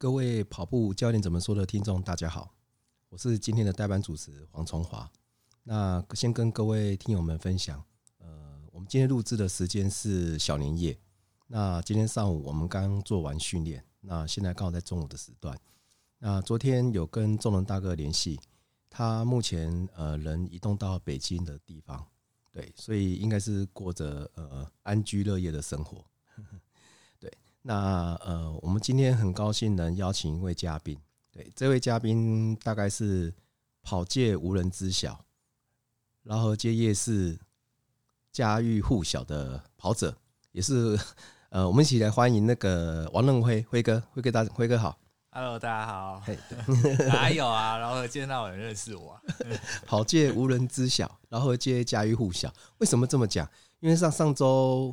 各位跑步教练怎么说的听众，大家好，我是今天的代班主持黄崇华。那先跟各位听友们分享，呃，我们今天录制的时间是小年夜。那今天上午我们刚做完训练，那现在刚好在中午的时段。那昨天有跟仲伦大哥联系，他目前呃人移动到北京的地方，对，所以应该是过着呃安居乐业的生活。那呃，我们今天很高兴能邀请一位嘉宾，对，这位嘉宾大概是跑界无人知晓，然后街夜市家喻户晓的跑者，也是呃，我们一起来欢迎那个王任辉辉哥，辉哥大辉哥好，Hello，大家好，嘿，哪有啊，饶河街哪有人认识我啊？跑界无人知晓，然后街家喻户晓，为什么这么讲？因为上上周，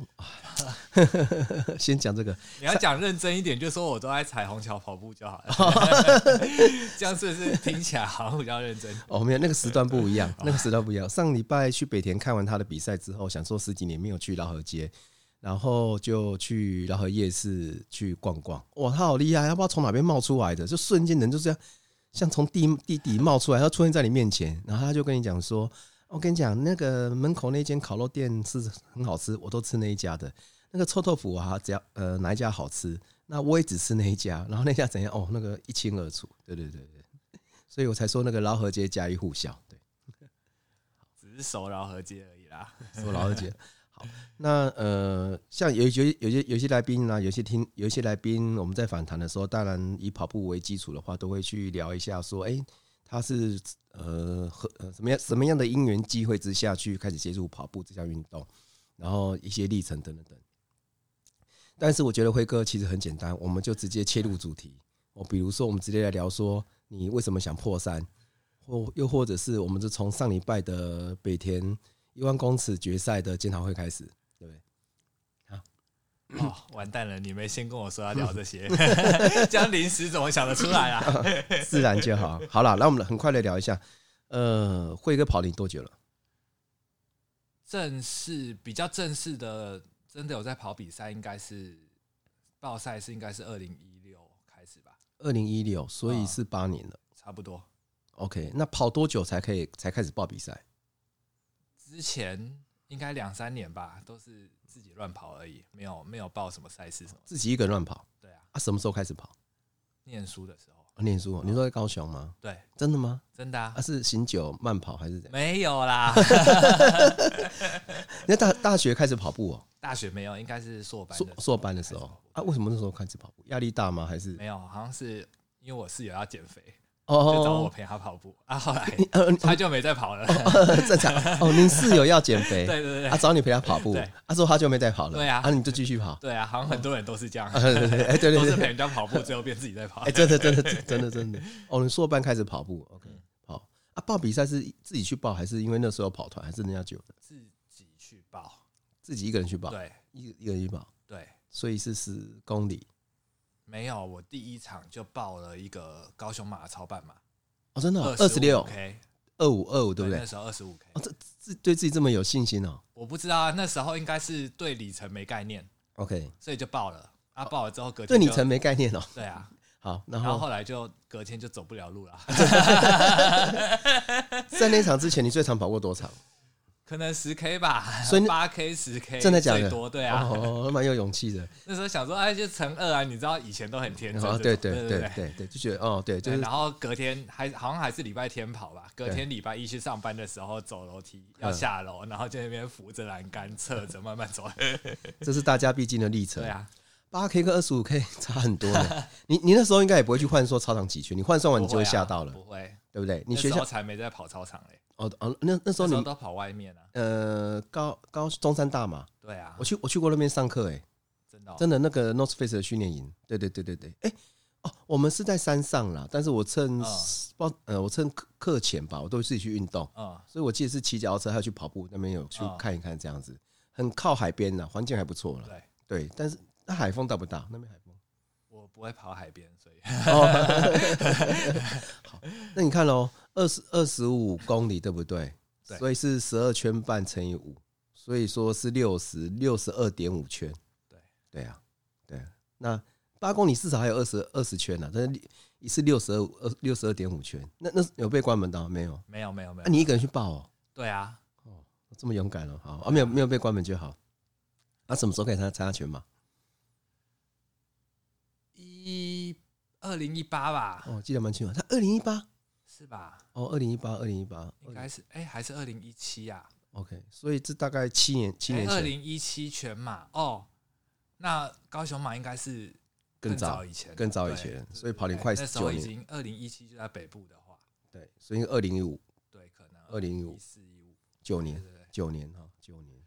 先讲这个。你要讲认真一点，就说我都在彩虹桥跑步就好了。这样是不是听起来好像比较认真？哦，没有，那个时段不一样，那个时段不一样。上礼拜去北田看完他的比赛之后，想说十几年没有去饶河街，然后就去饶河夜市去逛逛。哇，他好厉害，他不知道从哪边冒出来的，就瞬间人就这样，像从地地底冒出来，他出现在你面前，然后他就跟你讲说。我跟你讲，那个门口那间烤肉店是很好吃，我都吃那一家的。那个臭豆腐啊，只要呃哪一家好吃，那我也只吃那一家。然后那家怎样？哦，那个一清二楚。对对对对，所以我才说那个饶河街家喻户晓。对，只是熟饶河街而已啦。熟饶河街。好，那呃，像有有些有些有些来宾呢，有些听有些来宾，我们在访谈的时候，当然以跑步为基础的话，都会去聊一下说，哎。他是呃和呃什么样什么样的因缘机会之下去开始接触跑步这项运动，然后一些历程等等等。但是我觉得辉哥其实很简单，我们就直接切入主题。我比如说，我们直接来聊说你为什么想破三，或又或者是我们就从上礼拜的北田一万公尺决赛的检讨会开始。哦，完蛋了！你没先跟我说要聊这些，这样临时怎么想得出来啊？自然就好。好了，那我们很快的聊一下。呃，辉哥跑你多久了？正式比较正式的，真的有在跑比赛，应该是报赛是应该是二零一六开始吧？二零一六，所以是八年了，哦，差不多。OK，那跑多久才可以才开始报比赛？之前应该两三年吧，都是。自己乱跑而已，没有没有报什么赛事什么。自己一个人乱跑。对啊。啊，什么时候开始跑？念书的时候。啊、念书？你说在高雄吗？对。真的吗？真的啊。啊，是醒酒慢跑还是怎样？没有啦。你大大学开始跑步哦、喔？大学没有，应该是硕班。硕硕班的时候啊？为什么那时候开始跑步？压力大吗？还是？没有，好像是因为我室友要减肥。哦，就找我陪他跑步。啊，后来他就没再跑了。正常。哦，您室友要减肥，对对对，他，找你陪他跑步，他说他就没再跑了，对啊，啊，你就继续跑，对啊，好像很多人都是这样，对对对，哎，对对，都是陪人家跑步，最后变自己在跑，哎，真的真的真的真的，哦，你硕班开始跑步，OK，好啊，报比赛是自己去报，还是因为那时候跑团，还是人家揪的？自己去报，自己一个人去报，对，一一个人去报，对，所以是十公里，没有，我第一场就报了一个高雄马超半马。哦，真的二十六 K，二五二五，对不对？那时候二十五 K，哦，这自对自己这么有信心哦？我不知道啊，那时候应该是对里程没概念，OK，所以就报了啊，报了之后隔天对里程没概念哦？对啊，好，然后后来就隔天就走不了路了。在那场之前，你最长跑过多长？可能十 K 吧，所以 八 K 十 K 真的假的？多对啊，哦，蛮有勇气的。那时候想说，哎，就乘二啊，你知道以前都很天真，对对对对对，就觉得哦，对，然后隔天还好像还是礼拜天跑吧，隔天礼拜一去上班的时候走楼梯要下楼，然后在那边扶着栏杆侧着慢慢走，这是大家必经的历程。对啊，八 K 跟二十五 K 差很多的。你你那时候应该也不会去换说操场几圈，你换算完你就会吓到了，不会，对不对？你学校才没在跑操场嘞。哦哦，那那时候你都跑外面啊？呃，高高中山大嘛。对啊，我去我去过那边上课，哎，真的真的那个 North Face 的训练营。对对对对对，哎哦，我们是在山上啦，但是我趁报呃我趁课课前吧，我都会自己去运动啊，所以我记得是骑脚踏车还有去跑步，那边有去看一看这样子，很靠海边呐，环境还不错了。对对，但是那海风大不大？那边海风？我不会跑海边，所以。好，那你看喽。二十二十五公里对不对？对，所以是十二圈半乘以五，所以说是六十六十二点五圈。对，对啊，对。那八公里至少还有二十二十圈呢，但是一次六十二二六十二点五圈，那那有被关门到没有？没有没有没有。那你一个人去报哦？对啊，哦，这么勇敢了，好啊，没有没有被关门就好。那什么时候可以参加参加全马？一二零一八吧。哦，记得蛮清楚。他二零一八是吧？哦，二零一八，二零一八，应该是哎，还是二零一七呀？OK，所以这大概七年七年前，二零一七全马哦。那高雄马应该是更早以前，更早以前，所以跑得快。那时候已经二零一七就在北部的话，对，所以二零一五，对，可能二零一五一四一五九年，九年哈，九年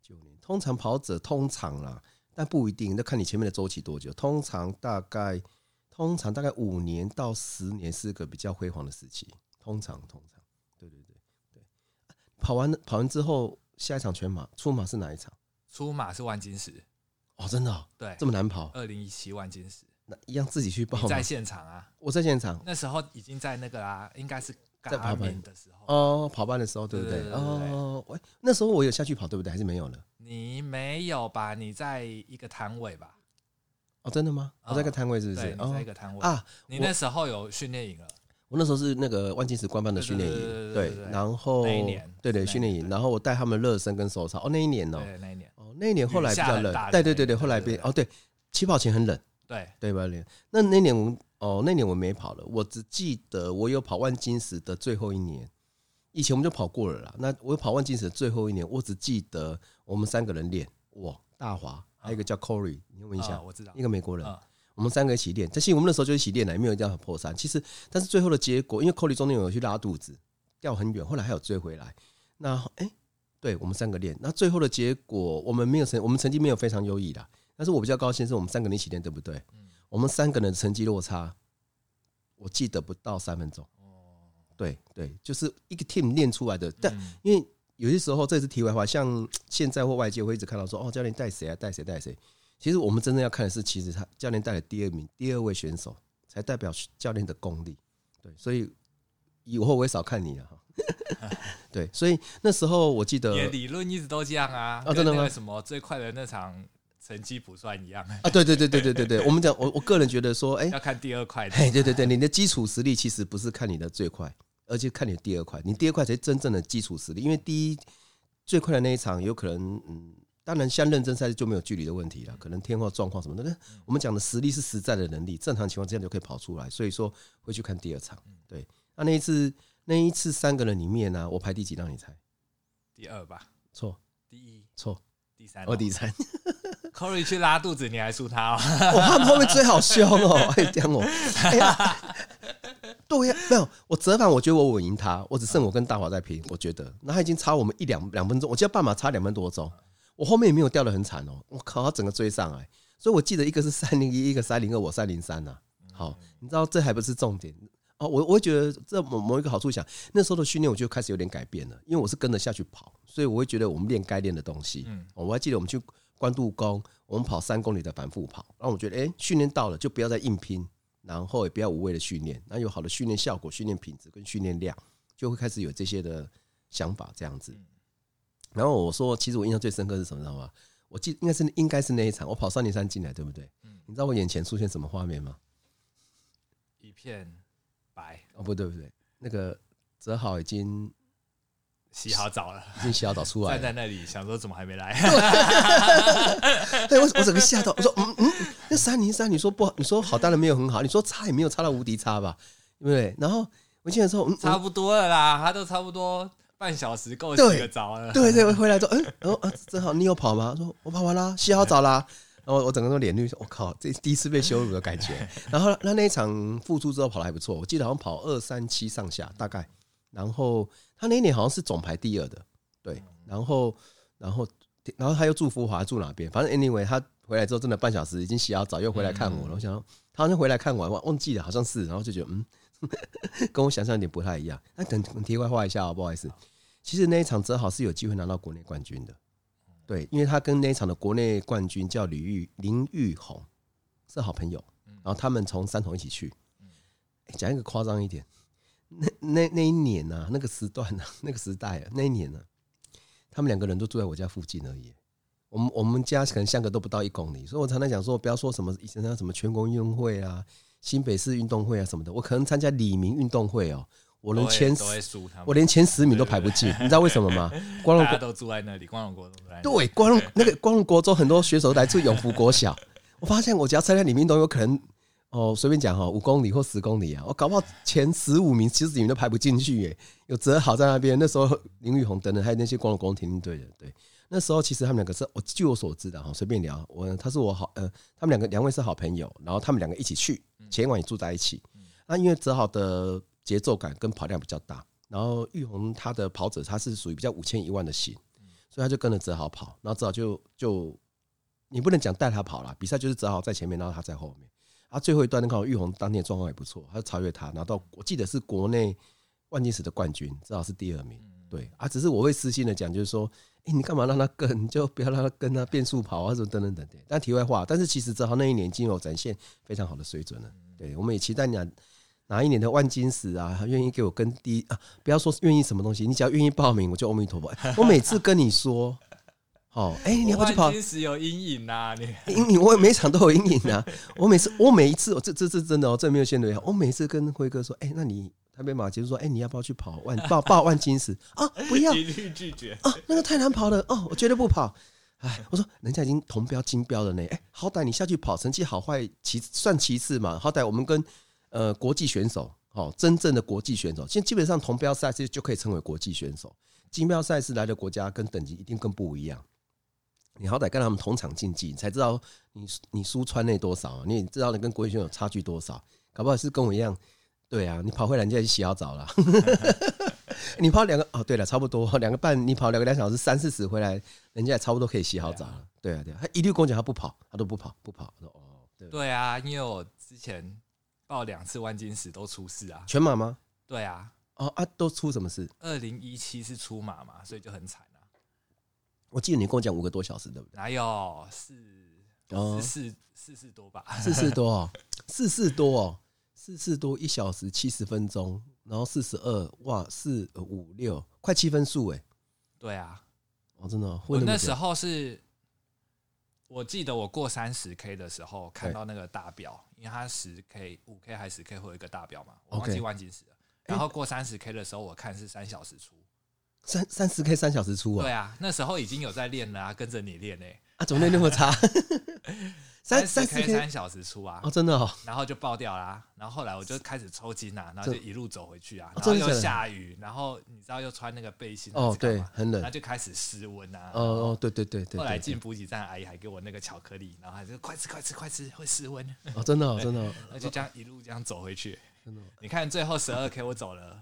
九年。通常跑者通常啦，但不一定，那看你前面的周期多久。通常大概，通常大概五年到十年是个比较辉煌的时期。通常，通常，对对对对。跑完跑完之后，下一场全马出马是哪一场？出马是万金石。哦，真的、哦，对，这么难跑。二零一七万金石，那一样自己去报。在现场啊，我在现场，那时候已经在那个啊，应该是在跑班的时候哦，跑班的时候，对不对？哦，喂，那时候我有下去跑，对不对？还是没有了？你没有吧？你在一个摊位吧？哦，真的吗？我在一个摊位，是不是？你在一个摊位啊？你那时候有训练营了？我那时候是那个万金石官方的训练营，对，然后那一年，对对，训练营，然后我带他们热身跟手操。哦，那一年哦，那一年哦。那一年后来比较冷，对对对对，后来变哦对，起跑前很冷，对对吧？那那年我哦那年我没跑了，我只记得我有跑万金石的最后一年，以前我们就跑过了啦。那我跑万金石的最后一年，我只记得我们三个人练，我大华还有一个叫 Corey，你问一下，我知道，一个美国人，我们三个一起练。但其实我们那时候就一起练了，也没有一定要破三。其实但是最后的结果，因为 Corey 中间有去拉肚子，掉很远，后来还有追回来。那哎。对，我们三个练，那最后的结果我们没有成，我们成绩没有非常优异的，但是我比较高兴是我们三个人一起练，对不对？我们三个人的成绩落差，我记得不到三分钟。对对，就是一个 team 练出来的。但因为有些时候这是题外话，像现在或外界会一直看到说，哦，教练带谁啊？带谁？带谁？其实我们真正要看的是，其实他教练带了第二名，第二位选手才代表教练的功力。对，所以以后我会少看你了哈。对，所以那时候我记得，你的理论一直都这样啊，啊，真的吗？什么最快的那场成绩不算一样啊？对对对对对对对，我们讲我我个人觉得说，哎，要看第二块。哎，对对对，你的基础实力其实不是看你的最快，而且看你的第二块，你第二块才是真正的基础实力。因为第一最快的那一场有可能，嗯，当然像认真赛就没有距离的问题了，可能天候状况什么的。我们讲的实力是实在的能力，正常情况之下就可以跑出来。所以说会去看第二场。对，那那一次。那一次三个人里面呢、啊，我排第几？让你猜，第二吧？错，第一错，第三，我第三。Corey 去拉肚子，你还输他哦？我他们后面追好凶哦，哎讲我，哎呀，对呀，没有，我折返，我觉得我稳赢他，我只剩我跟大华在拼，我觉得，那他已经差我们一两两分钟，我记得半马差两分多钟，我后面也没有掉的很惨哦，我靠，他整个追上来，所以我记得一个是三零一，一个三零二，我三零三呐。好，你知道这还不是重点。哦，我我会觉得这某某一个好处，想那时候的训练我就开始有点改变了，因为我是跟着下去跑，所以我会觉得我们练该练的东西。嗯，我还记得我们去关渡宫，我们跑三公里的反复跑，然后我觉得，哎，训练到了就不要再硬拼，然后也不要无谓的训练，那有好的训练效果、训练品质跟训练量，就会开始有这些的想法这样子。然后我说，其实我印象最深刻是什么，知道吗？我记得应该是应该是那一场，我跑三零三进来，对不对？嗯，你知道我眼前出现什么画面吗？一片。白哦，不对不对，那个泽豪已经洗好澡了，已经洗好澡出来，站在那里想说怎么还没来？对，我 我整个吓到，我说嗯嗯，那三零三，你说不好，你说好，当然没有很好，你说差也没有差到无敌差吧，对不对？然后我记得说嗯，差不多了啦，他都差不多半小时够洗个澡了，对对，我回来说嗯，然后啊，泽豪你有跑吗？说我跑完啦，洗好澡啦。然后我整个都脸绿，我靠，这第一次被羞辱的感觉。然后他那一场复出之后跑的还不错，我记得好像跑二三七上下大概。然后他那一年好像是总排第二的，对。然后然后然后他又住福华住哪边？反正 anyway 他回来之后真的半小时已经洗好澡又回来看我了。我想他好像回来看我忘忘记了，好像是。然后就觉得嗯，跟我想象有点不太一样。那等题外话一下啊，不好意思。其实那一场正好是有机会拿到国内冠军的。对，因为他跟那一场的国内冠军叫李玉林玉红是好朋友，然后他们从三重一起去。讲一个夸张一点，那那那一年呢、啊，那个时段呢、啊，那个时代啊，那一年呢、啊，他们两个人都住在我家附近而已。我们我们家可能相隔都不到一公里，所以我常常讲说，不要说什么以前那什么全国运动会啊、新北市运动会啊什么的，我可能参加里民运动会哦、喔，我连前我连前十名都排不进，你知道为什么吗？光荣国都住在那里，光荣国中对，光荣那个光荣国中很多选手来自永福国小，我发现我只要参加里面都，有可能。哦，随便讲哈，五公里或十公里啊，我搞不好前十五名、其实你们都排不进去耶。有泽豪在那边，那时候林玉红等等，还有那些光荣国中田径队的，对，那时候其实他们两个是，我据我所知的哈，随便聊，我他是我好，呃，他们两个两位是好朋友，然后他们两个一起去，前一晚也住在一起。那因为泽豪的节奏感跟跑量比较大，然后玉红他的跑者他是属于比较五千一万的型，所以他就跟着泽豪跑，然后泽豪就就你不能讲带他跑了，比赛就是泽豪在前面，然后他在后面。啊，最后一段那个玉红当天状况也不错，他就超越他，拿到我记得是国内万金石的冠军，至少是第二名。对啊，只是我会私信的讲，就是说，哎，你干嘛让他跟？你就不要让他跟他变速跑啊，什么等等等等。但题外话，但是其实泽豪那一年经有展现非常好的水准了。对，我们也期待你哪一年的万金石啊，愿意给我跟第一啊，不要说愿意什么东西，你只要愿意报名，我就阿弥陀佛。我每次跟你说。哦，哎、欸，你要不要去跑？金石有阴影呐，你 阴影，我每场都有阴影啊。我每次，我每一次，这这这真的哦，这没有限度。我每次跟辉哥说，哎、欸，那你台北马杰说，哎、欸，你要不要去跑万报报万金石啊？不要，一律拒绝啊，那个太难跑了哦，我绝对不跑。哎，我说人家已经铜标金标了呢，哎、欸，好歹你下去跑，成绩好坏其算其次嘛。好歹我们跟呃国际选手，哦，真正的国际选手，现在基本上同标赛事就可以称为国际选手，金标赛事来的国家跟等级一定更不一样。你好歹跟他们同场竞技，你才知道你你输川内多少，你也知道你跟国际选手差距多少。搞不好是跟我一样，对啊，你跑回来人家就洗好澡了。你跑两个哦，对了，差不多两个半，你跑两个两小时三四十回来，人家也差不多可以洗好澡了。对啊，对啊，他一律跟我讲他不跑，他都不跑，不跑。哦，对，对啊，因为我之前报两次万金石都出事啊。全马吗？对啊。哦啊，都出什么事？二零一七是出马嘛，所以就很惨。我记得你跟我讲五个多小时，对不对？哪有四四四四四多吧？四四多哦，四四多哦，四四多一小时七十分钟，然后四十二哇，四五六快七分数哎。对啊，哦，真的，我那时候是，我记得我过三十 K 的时候看到那个大表，因为它十 K、五 K 还是十 K 会有一个大表嘛，我忘记万金石了。然后过三十 K 的时候，我看是三小时出。三三十 K 三小时出啊？对啊，那时候已经有在练了啊，跟着你练呢。啊，怎么练那么差？三十 K 三小时出啊？哦，真的哦。然后就爆掉啦，然后后来我就开始抽筋啊，然后就一路走回去啊，然后又下雨，然后你知道又穿那个背心哦，对，很冷，然后就开始失温啊。哦哦，对对对对。后来进补给站，阿姨还给我那个巧克力，然后还是快吃快吃快吃，会失温。哦，真的哦真的。然后就这样一路这样走回去，真的。你看最后十二 K 我走了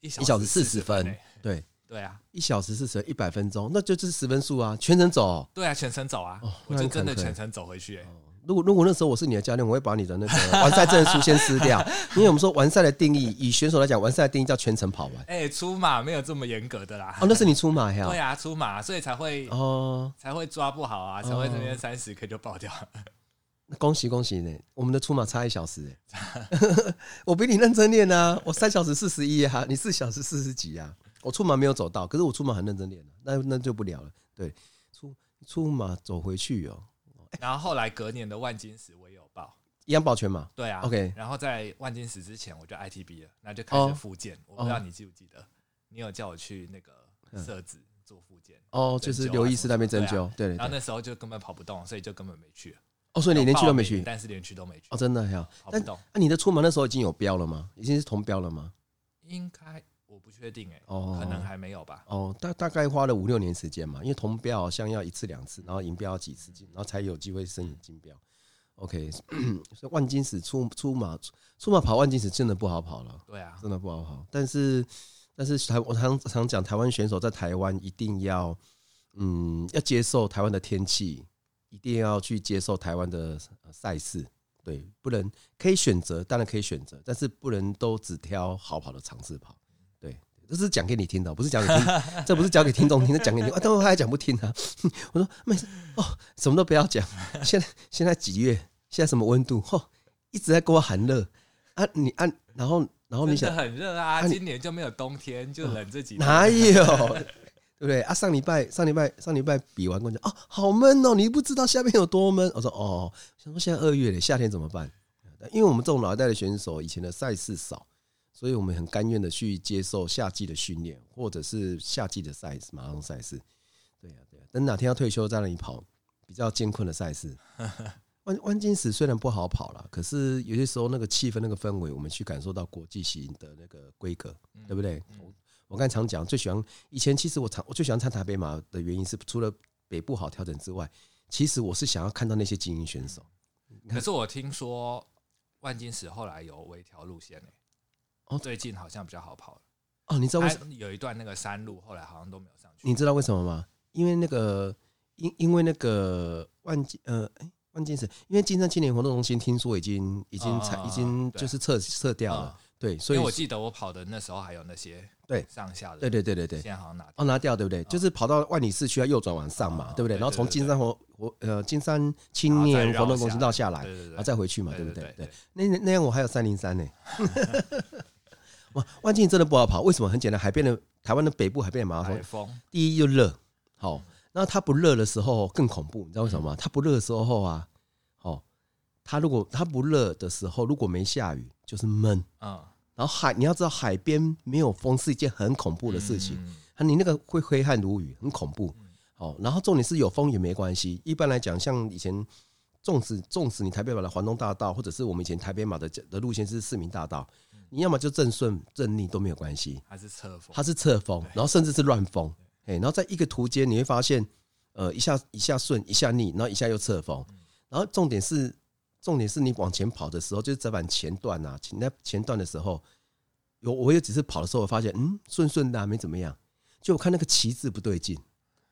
一小时四十分，对。对啊，一小时是十一百分钟，那就就是十分数啊，全程走、喔。对啊，全程走啊，哦、我就真的全程走回去、欸。如果如果那时候我是你的教练，我会把你的那个 完赛证书先撕掉，因为我们说完赛的定义，以选手来讲，完赛的定义叫全程跑完。哎、欸，出马没有这么严格的啦。哦，那是你出马 呀？对啊，出马，所以才会哦，才会抓不好啊，才会这边三十 K 就爆掉。那恭喜恭喜呢，我们的出马差一小时哎，我比你认真练啊，我三小时四十一啊，你四小时四十几啊。我出马没有走到，可是我出马很认真练，那那就不聊了。对，出出马走回去哦。然后后来隔年的万金石我也有报，一样报全马。对啊，OK。然后在万金石之前我就 ITB 了，那就开始复健。我不知道你记不记得，你有叫我去那个设置做复健。哦，就是刘医师那边针灸。对。然后那时候就根本跑不动，所以就根本没去。哦，所以你连去都没去，但是连去都没去。哦，真的呀。跑不动。那你的出门那时候已经有标了吗？已经是同标了吗？应该。确定哎，哦，可能还没有吧。哦，大大概花了五六年时间嘛，因为铜标好像要一次两次，然后银标要几次金，然后才有机会申请金标。OK，所以万金石出出马出马跑万金石真的不好跑了。对啊，真的不好跑。但是但是台我常常讲，台湾选手在台湾一定要嗯要接受台湾的天气，一定要去接受台湾的赛事。对，不能可以选择，当然可以选择，但是不能都只挑好跑的场次跑。这是讲给你听的，不是讲给听，这不是讲给听众听，是讲给你听。啊，等会他还讲不听啊！我说没事哦，什么都不要讲。现在现在几月？现在什么温度？哦，一直在给我喊热啊！你按、啊，然后然后你想很热啊！今年就没有冬天，就冷这几天。哪有？对不对啊？上礼拜上礼拜上礼拜比完，跟我讲啊，好闷哦，你不知道下面有多闷。我说哦，想说现在二月了，夏天怎么办？因为我们这种老一代的选手，以前的赛事少，所以我们很甘愿的去接受夏季的训练，或者是夏季的赛事，马拉松赛事。对呀、啊，对呀、啊，等哪天要退休，再让你跑比较艰困的赛事。万万金石虽然不好跑了，可是有些时候那个气氛、那个氛围，我们去感受到国际型的那个规格，对不对？我刚才常讲，最喜欢以前，其实我常我最喜欢参台北马的原因是，除了北部好调整之外，其实我是想要看到那些精英选手。可是我听说万金石后来有微调路线呢，哦，最近好像比较好跑了。哦，你知道为什么有一段那个山路后来好像都没有上去？你知道为什么吗？因为那个因因为那个万金呃哎万金石，因为金山青年活动中心听说已经已经才已经就是撤撤掉了。对，所以我记得我跑的那时候还有那些对上下的，对对对对对，现在好像拿哦拿掉，对不对？就是跑到万里市区要右转往上嘛，对不对？然后从金山活活呃金山青年活动中心绕下来，然后再回去嘛，对不对？对，那那样我还有三零三呢。哇，万金真的不好跑，为什么？很简单，海边的台湾的北部海边的马拉松，第一又热，好，然后它不热的时候更恐怖，你知道为什么吗？它不热的时候啊，哦，它如果它不热的时候，如果没下雨，就是闷，嗯。然后海，你要知道海边没有风是一件很恐怖的事情，你那个会挥汗如雨，很恐怖。哦，然后重点是有风也没关系。一般来讲，像以前纵使纵使你台北马的环东大道，或者是我们以前台北马的的路线是市民大道，你要么就正顺正逆都没有关系，还是侧风，它是侧风，然后甚至是乱风。哎，然后在一个途间你会发现，呃，一下一下顺，一下逆，然后一下又侧风，然后重点是。重点是你往前跑的时候，就是折返前段呐，前那前段的时候，有我有几次跑的时候，我发现嗯顺顺的、啊、没怎么样，就我看那个旗帜不对劲，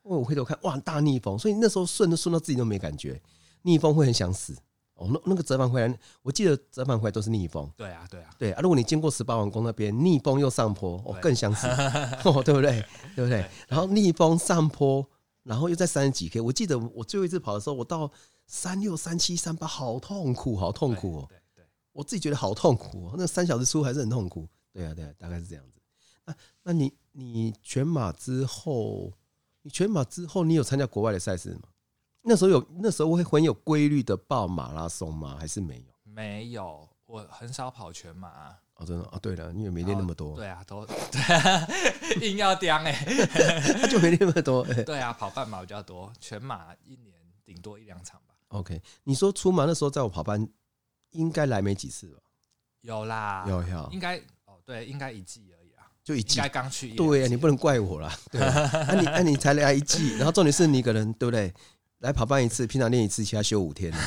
我回头看哇大逆风，所以那时候顺都顺到自己都没感觉，逆风会很想死哦。那那个折返回来，我记得折返回来都是逆风。对啊对啊对啊，如果你经过十八王宫那边逆风又上坡，哦更想死 哦，对不对？对不对？然后逆风上坡，然后又在三十几 K，我记得我最后一次跑的时候，我到。三六三七三八，好痛苦，好痛苦哦！对对，我自己觉得好痛苦哦。那三小时出还是很痛苦。对啊，对啊，大概是这样子。那那你你全马之后，你全马之后，你有参加国外的赛事吗？那时候有，那时候会很有规律的报马拉松吗？还是没有？没有，我很少跑全马。哦，真的哦，对了，你也没练那么多。对啊，都 对啊，硬要叼哎，他就没练那么多。对啊，跑半马比较多，全马一年顶多一两场吧。OK，你说出马那时候在我跑班，应该来没几次吧？有啦，有有，应该哦，对，应该一季而已啊，就一季，应该刚去。对啊，你不能怪我啦。对，那你那你才来一季，然后重点是你一个人，对不对？来跑半一次，平常练一次，其他休五天。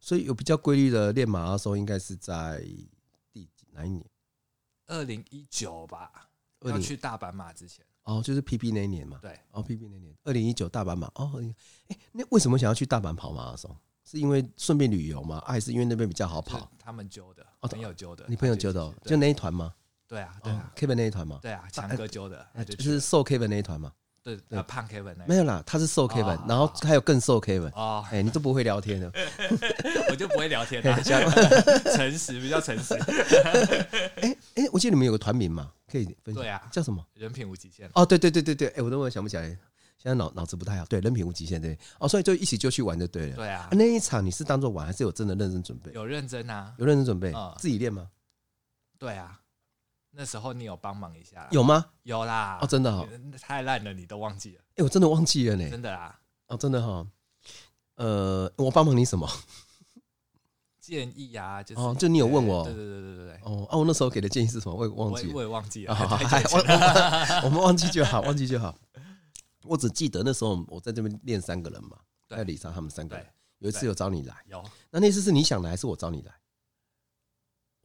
所以有比较规律的练马拉松，应该是在第哪一年？二零一九吧，要去大阪马之前。哦，就是 PB 那一年嘛。对，哦，PB 那年，二零一九大阪马。哦，哎，那为什么想要去大阪跑马拉松？是因为顺便旅游吗？还是因为那边比较好跑？他们揪的，哦朋友揪的。你朋友揪的，就那一团吗？对啊，对啊，Kevin 那一团吗？对啊，强哥揪的，就是瘦 Kevin 那一团吗？对对，胖 Kevin 没有啦，他是瘦 Kevin，然后还有更瘦 Kevin。哦，哎，你都不会聊天的，我就不会聊天 的，诚实，比较诚实。哎哎，我记得你们有个团名嘛？可以分享，对啊，叫什么？人品无极限。哦，对对对对对，哎，我都想不起来，现在脑脑子不太好。对，人品无极限，对。哦，所以就一起就去玩就对了。对啊。那一场你是当做玩，还是有真的认真准备？有认真啊，有认真准备。自己练吗？对啊，那时候你有帮忙一下。有吗？有啦。哦，真的哈。太烂了，你都忘记了。哎，我真的忘记了呢。真的啊。哦，真的哈。呃，我帮忙你什么？建议啊，就是哦，就你有问我，对对对对对哦，啊，我那时候给的建议是什么？我也忘记，我也忘记了。好，我们忘记就好，忘记就好。我只记得那时候我在这边练三个人嘛，在里莎他们三个人，有一次有找你来，有。那那次是你想来还是我找你来？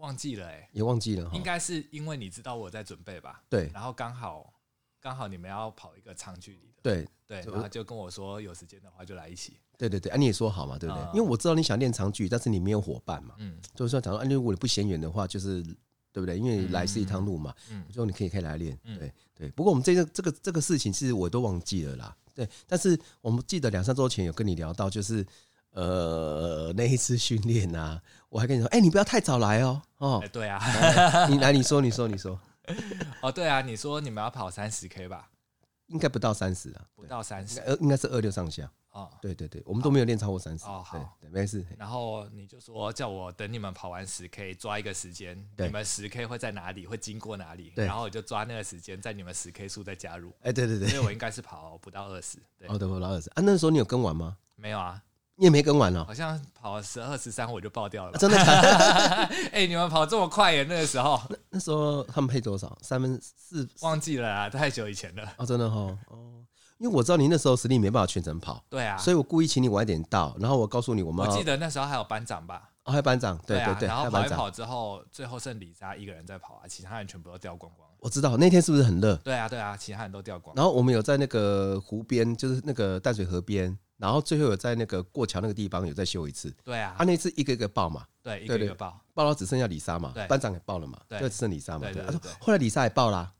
忘记了哎，也忘记了，应该是因为你知道我在准备吧？对，然后刚好刚好你们要跑一个长距离的，对对，然后就跟我说有时间的话就来一起。对对对，啊，你也说好嘛，对不对？因为我知道你想练长距，但是你没有伙伴嘛，嗯，就是说，假如啊，如果你不嫌远的话，就是对不对？因为来是一趟路嘛，嗯，我说你可以可以来练，对对。不过我们这个这个这个事情，其实我都忘记了啦，对。但是我们记得两三周前有跟你聊到，就是呃那一次训练啊，我还跟你说，哎，你不要太早来哦，哦，对啊，你来，你说，你说，你说，哦，对啊，你说你们要跑三十 K 吧？应该不到三十啊，不到三十，呃，应该是二六上下。哦，对对对，我们都没有练超过三十。哦，好，对，没事。然后你就说叫我等你们跑完十 K，抓一个时间，你们十 K 会在哪里，会经过哪里？然后我就抓那个时间，在你们十 K 数再加入。哎，对对对，所以我应该是跑不到二十。对哦，对，不到二十啊。那时候你有跟完吗？没有啊，你也没跟完哦。好像跑十二十三我就爆掉了。真的？哎，你们跑这么快耶？那个时候，那那时候他们配多少？三分四？忘记了啊，太久以前了。哦，真的哈。哦。因为我知道你那时候实力没办法全程跑，对啊，所以我故意请你晚一点到，然后我告诉你我们。我记得那时候还有班长吧？哦，还有班长，对对对。然后跑一跑之后，最后剩李莎一个人在跑啊，其他人全部都掉光光。我知道那天是不是很热？对啊对啊，其他人都掉光。然后我们有在那个湖边，就是那个淡水河边，然后最后有在那个过桥那个地方有再修一次。对啊，他那次一个一个爆嘛，对，一个一个爆，爆到只剩下李莎嘛，班长也爆了嘛，对，就只剩李莎嘛。对，他说后来李莎也爆啦，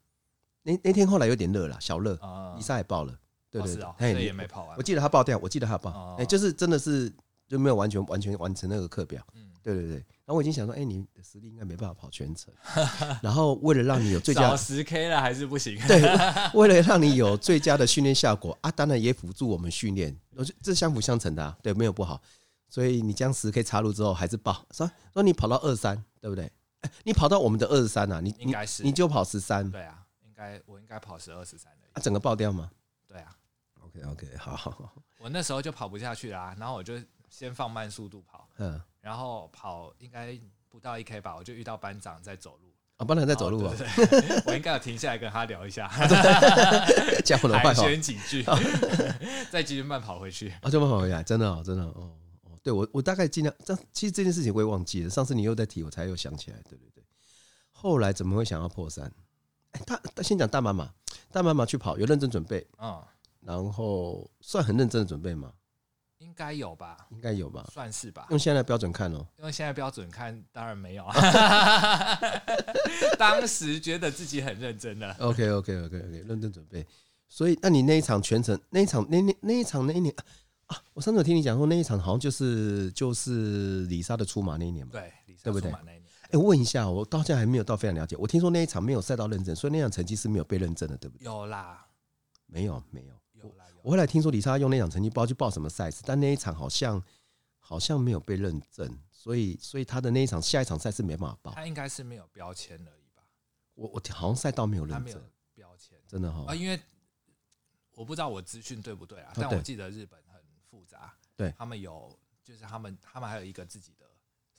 那那天后来有点热了，小热，李莎也爆了。对对对，他也没跑完。我记得他爆掉，我记得他爆，哎，就是真的是就没有完全完全完成那个课表。嗯，对对对。然后我已经想说，哎，你的实力应该没办法跑全程。然后为了让你有最佳十 K 了还是不行。对，为了让你有最佳的训练效果啊，当然也辅助我们训练，我觉得这相辅相成的啊。对，没有不好。所以你将十 K 插入之后还是爆，说说你跑到二三，对不对？哎，你跑到我们的二十三啊，你应该是你就跑十三。对啊，应该我应该跑十二十三的。啊，整个爆掉吗？对啊。OK，好，好，好，我那时候就跑不下去啦，然后我就先放慢速度跑，嗯，然后跑应该不到一 K 吧，我就遇到班长在走路，啊，班长在走路啊，我应该要停下来跟他聊一下，讲 我的坏话，寒暄几句，再继续慢跑回去，啊，就慢跑回来，真的，哦真的，哦，哦，对我，我大概尽量，这其实这件事情我也忘记了，上次你又在提，我才又想起来，对对对，后来怎么会想要破三？哎，他先讲大妈妈，大妈妈去跑有认真准备，嗯。然后算很认真的准备吗？应该有吧，应该有吧，算是吧。用现在标准看哦，用现在标准看，当然没有。当时觉得自己很认真的。OK OK OK OK，认真准备。所以，那你那一场全程，那一场那那那一场那一年啊，我上次有听你讲说那一场好像就是就是李莎的出马那一年嘛，对，李莎出马那一年。哎，我问一下，我到现在还没有到非常了解。我听说那一场没有赛道认证，所以那场成绩是没有被认证的，对不对？有啦，没有没有。我后来听说李莎用那场成绩，不知道去报什么赛事，但那一场好像好像没有被认证，所以所以他的那一场下一场赛事没办法报。他应该是没有标签而已吧？我我好像赛道没有认证，标签。真的哈。啊，因为我不知道我资讯对不对啊，但我记得日本很复杂，对。他们有就是他们他们还有一个自己的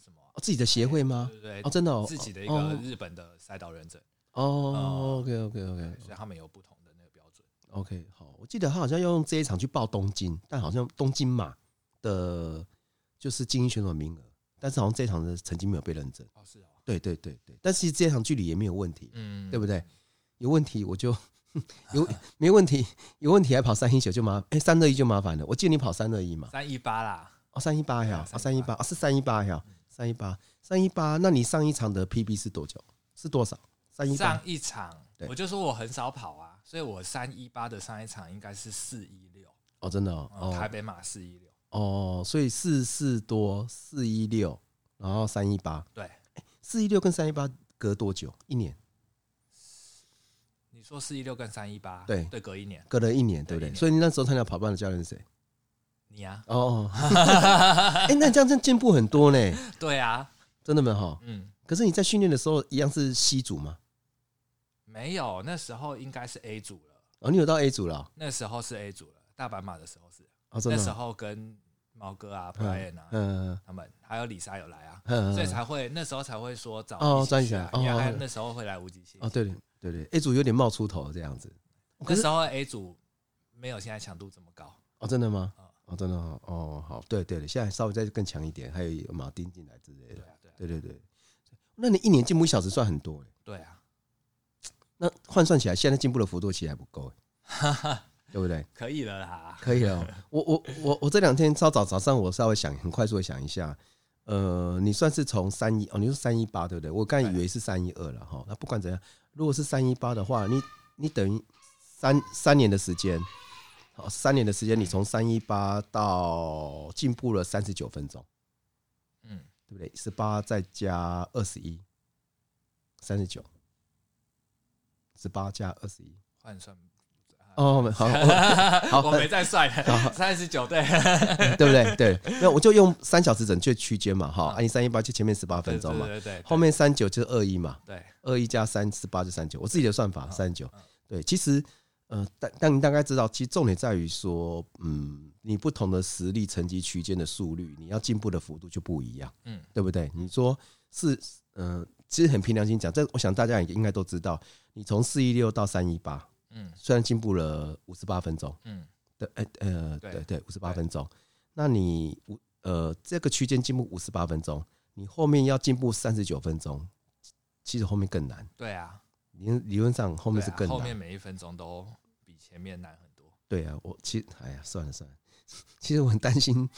什么自己的协会吗？对对哦，真的哦，自己的一个日本的赛道认证。哦，OK OK OK，所以他们有不同。OK，好，我记得他好像要用这一场去报东京，但好像东京马的，就是精英选手名额，但是好像这一场的成绩没有被认证。哦，是哦，对对对对，但是这一场距离也没有问题，嗯，对不对？有问题我就有没问题，有问题还跑三一九就麻，哎，三二一就麻烦了。我记得你跑三二一嘛，三一八啦，哦，三一八呀，哦，三一八，哦，是三一八呀，三一八，三一八，那你上一场的 PB 是多久？是多少？三一上一场，我就说我很少跑啊。所以我三一八的上一场应该是四一六哦，真的哦，嗯、台北马四一六哦，所以四四多四一六，然后三一八，对，四一六跟三一八隔多久？一年？你说四一六跟三一八，对对，隔一年，隔了一年，对不对？所以你那时候参加跑班的教练是谁？你呀、啊？哦，哎、欸，那这样这样进步很多呢？对啊，真的吗？哈，嗯。可是你在训练的时候一样是 C 组吗？没有，那时候应该是 A 组了。哦，你有到 A 组了？那时候是 A 组了，大阪马的时候是。哦，那时候跟毛哥啊、Brian 啊，嗯，他们还有李莎有来啊，所以才会那时候才会说找哦专业，因为那时候会来无极限。哦，对对对，A 组有点冒出头这样子。那时候 A 组没有现在强度这么高。哦，真的吗？哦，真的哦，好，对对对，现在稍微再更强一点，还有马丁进来之类的。对对对，那你一年进步一小时算很多。对啊。那换算起来，现在进步的幅度其实还不够，对不对？可以了啦，可以了。我我我我这两天稍早早上，我稍微想很快速的想一下，呃，你算是从三一哦，你说三一八对不对？我刚才以为是三一二了哈。那不管怎样，如果是三一八的话，你你等于三三年的时间，好，三年的时间，你从三一八到进步了三十九分钟，嗯，对不对？十八再加二十一，三十九。十八加二十一，换算。哦，好，好，我没在算，三十九对，对不对？对，那我就用三小时准确区间嘛，哈，按三一八就前面十八分钟嘛，对对对，后面三九就是二一嘛，对，二一加三十八就三九，我自己的算法三九，对，其实，呃，但但你大概知道，其实重点在于说，嗯，你不同的实力成绩区间的速率，你要进步的幅度就不一样，嗯，对不对？你说是，嗯，其实很凭良心讲，这我想大家也应该都知道，你从四一六到三一八。嗯，虽然进步了五十八分钟，嗯，对，哎，呃，对对，五十八分钟，那你五呃这个区间进步五十八分钟，你后面要进步三十九分钟，其实后面更难。对啊，理理论上后面是更难，后面每一分钟都比前面难很多。对啊，我其实哎呀，算了算了，其实我很担心。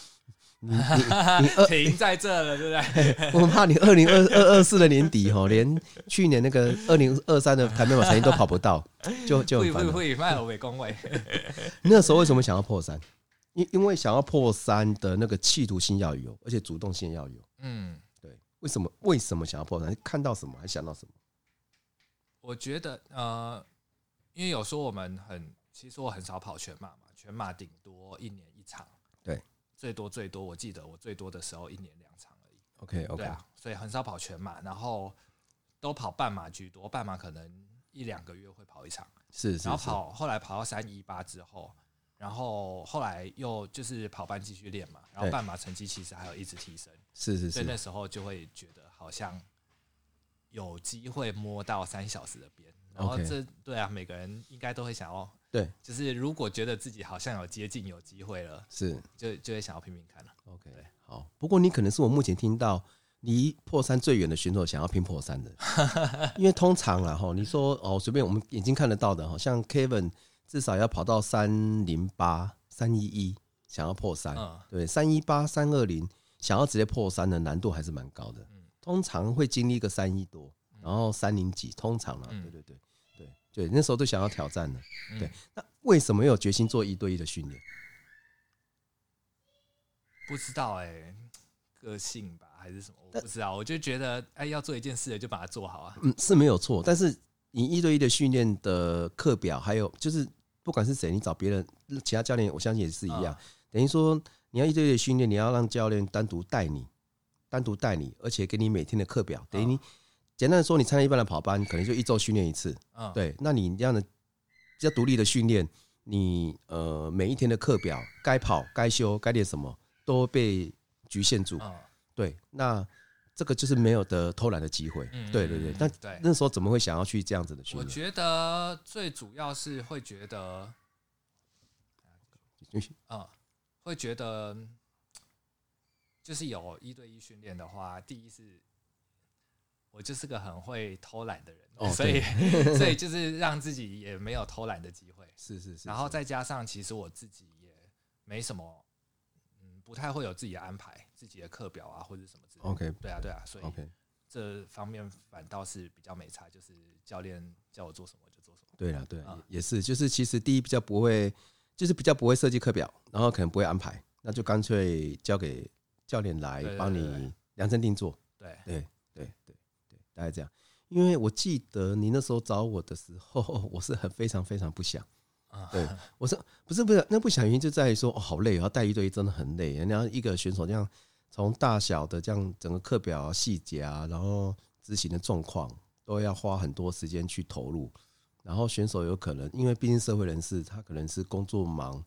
你你你停在这了，对不对？我怕你二零二二二四的年底哈，连去年那个二零二三的台北马成绩都跑不到，就就会会会卖我为恭维。那时候为什么想要破三？因因为想要破三的那个企图心要有，而且主动性要有。嗯，对。为什么为什么想要破三？看到什么还想到什么？我觉得呃，因为有时候我们很，其实我很少跑全马嘛，全马顶多一年。最多最多，我记得我最多的时候一年两场而已。OK OK，对啊，所以很少跑全马，然后都跑半马居多，半马可能一两个月会跑一场。是，是，然后跑后来跑到三一八之后，然后后来又就是跑班继续练嘛，然后半马成绩其实还有一直提升。是是是，所以那时候就会觉得好像有机会摸到三小时的边。然后这对啊，每个人应该都会想要。对，就是如果觉得自己好像有接近有机会了，是就就会想要拼拼看了。OK，好。不过你可能是我目前听到离破三最远的选手想要拼破三的，因为通常啦哈，你说哦随便我们眼睛看得到的哈，像 Kevin 至少要跑到三零八三一一想要破三，对，三一八三二零想要直接破三的难度还是蛮高的。通常会经历一个三一多，然后三零几，通常啊，对对对。对，那时候都想要挑战的。对，那为什么有决心做一对一的训练？不知道哎、欸，个性吧，还是什么？我不知道。我就觉得，哎，要做一件事就把它做好啊。嗯，是没有错。但是你一对一的训练的课表，还有就是不管是谁，你找别人，其他教练，我相信也是一样。等于说，你要一对一的训练，你要让教练单独带你，单独带你，而且给你每天的课表，等于你。简单的说，你参加一般的跑班，可能就一周训练一次。嗯，对。那你这样的要独立的训练，你呃每一天的课表，该跑、该休、该练什么，都被局限住。对。那这个就是没有得偷懒的机会。嗯对对对。那那时候怎么会想要去这样子的训练？我觉得最主要是会觉得，嗯，会觉得就是有一对一训练的话，第一是。我就是个很会偷懒的人，哦、所以所以就是让自己也没有偷懒的机会。是是是，然后再加上，其实我自己也没什么，嗯，不太会有自己的安排，自己的课表啊或者什么之类的。OK，对啊对啊，所以 OK 这方面反倒是比较没差，就是教练叫我做什么就做什么。对啊对啊，也是，就是其实第一比较不会，就是比较不会设计课表，然后可能不会安排，那就干脆交给教练来帮你量身定做。对对。大概这样，因为我记得你那时候找我的时候，我是很非常非常不想。对，我说不是不是，那不想原因就在于说，哦，好累，要带一队真的很累。然后一个选手这样从大小的这样整个课表细节啊，然后执行的状况都要花很多时间去投入。然后选手有可能因为毕竟社会人士，他可能是工作忙，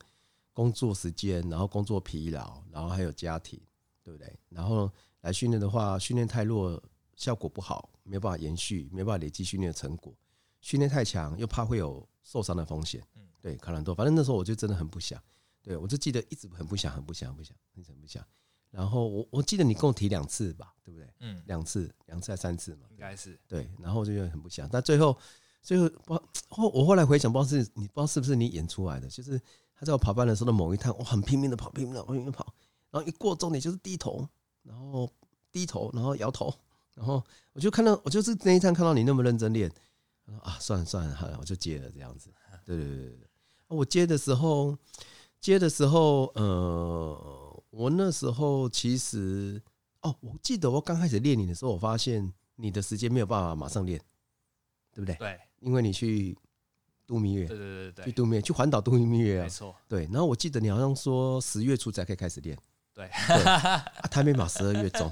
工作时间，然后工作疲劳，然后还有家庭，对不对？然后来训练的话，训练太弱。效果不好，没有办法延续，没办法累积训练的成果。训练太强，又怕会有受伤的风险。嗯，对，卡兰多，反正那时候我就真的很不想。对，我就记得一直很不想，很不想，很不想，很不想。然后我我记得你跟我提两次吧，对不对？嗯，两次，两次还三次嘛？应该是。对，然后我就很不想。但最后，最后不后我后来回想，不知道是你不知道是不是你演出来的，就是他在我跑班的时候的某一趟，我很拼命的跑，拼命的拼命的跑，然后一过终点就是低头，然后低头，然后摇头。然后我就看到，我就是那一趟看到你那么认真练，啊，算了算了，好了，我就接了这样子。对对对对，我接的时候，接的时候，呃，我那时候其实，哦，我记得我刚开始练你的时候，我发现你的时间没有办法马上练，对不对？对因为你去度蜜月，对对对对，去度蜜月，去环岛度蜜月啊，没错。对，然后我记得你好像说十月初才可以开始练，对，对，啊，台北马十二月中，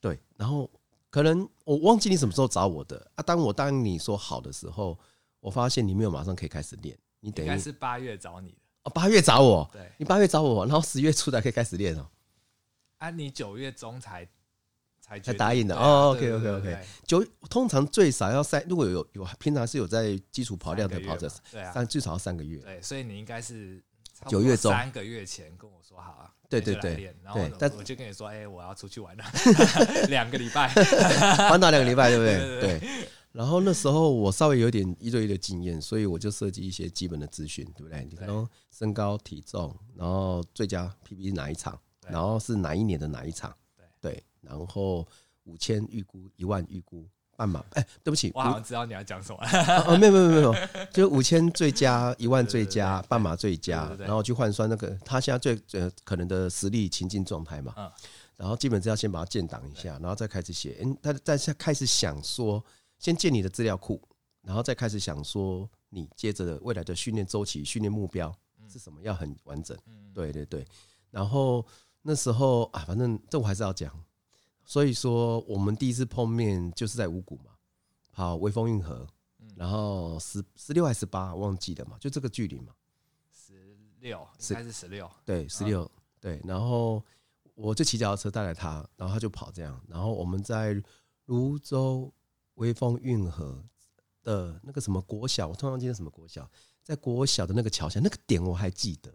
对，然后可能我忘记你什么时候找我的啊。当我答应你说好的时候，我发现你没有马上可以开始练，你等于是八月找你的哦，八月找我，对，你八月找我，然后十月初才可以开始练哦。啊，你九月中才。才才答应的哦，OK OK OK，九通常最少要三，如果有有平常是有在基础跑量的跑者，对啊，三最少要三个月。对，所以你应该是九月中三个月前跟我说好啊，对对对，然后我就跟你说，哎，我要出去玩了，两个礼拜，环岛两个礼拜，对不对？对。然后那时候我稍微有点一对一的经验，所以我就设计一些基本的资讯，对不对？你可能身高体重，然后最佳 PB 是哪一场，然后是哪一年的哪一场，对，然后。五千预估，一万预估，半马。哎，对不起，我好像知道你要讲什么。哦，没有没有没有，就五千最佳，一万最佳，半马最佳，然后去换算那个他现在最呃可能的实力情境状态嘛。嗯。然后基本是要先把它建档一下，然后再开始写。嗯，他再开始想说，先建你的资料库，然后再开始想说，你接着的未来的训练周期、训练目标是什么，要很完整。嗯对对对。然后那时候啊，反正这我还是要讲。所以说，我们第一次碰面就是在五谷嘛，好，微风运河，然后十十六还是十八，忘记了嘛，就这个距离嘛，十六应该是十六，对，十六，对，然后我就骑脚踏车带着他，然后他就跑这样，然后我们在泸州微风运河的那个什么国小，我突然忘记了什么国小，在国小的那个桥下，那个点我还记得，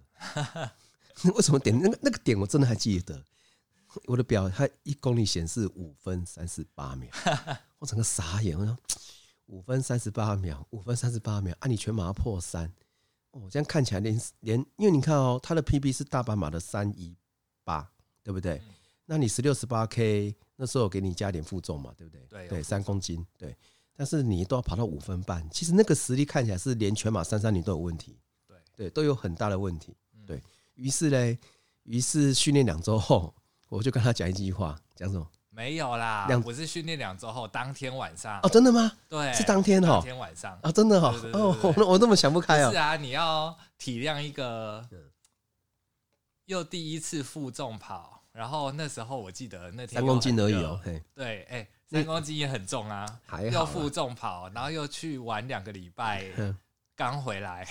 为什么点？那个那个点我真的还记得。我的表，它一公里显示五分三十八秒，我整个傻眼。我说五分三十八秒，五分三十八秒，啊，你全马要破三，哦，这样看起来连连，因为你看哦，它的 PB 是大半马的三一八，对不对？那你十六十八 K 那时候给你加点负重嘛，对不对？对，三公斤，对。但是你都要跑到五分半，其实那个实力看起来是连全马三三零都有问题，对对，都有很大的问题。对，于是嘞，于是训练两周后。我就跟他讲一句话，讲什么？没有啦，我是训练两周后当天晚上。哦，真的吗？对，是当天哈，当天晚上。啊，真的哈，哦，我我那么想不开啊。是啊，你要体谅一个又第一次负重跑，然后那时候我记得那天三公斤而已哦，对，哎，三公斤也很重啊，又负重跑，然后又去玩两个礼拜，刚回来，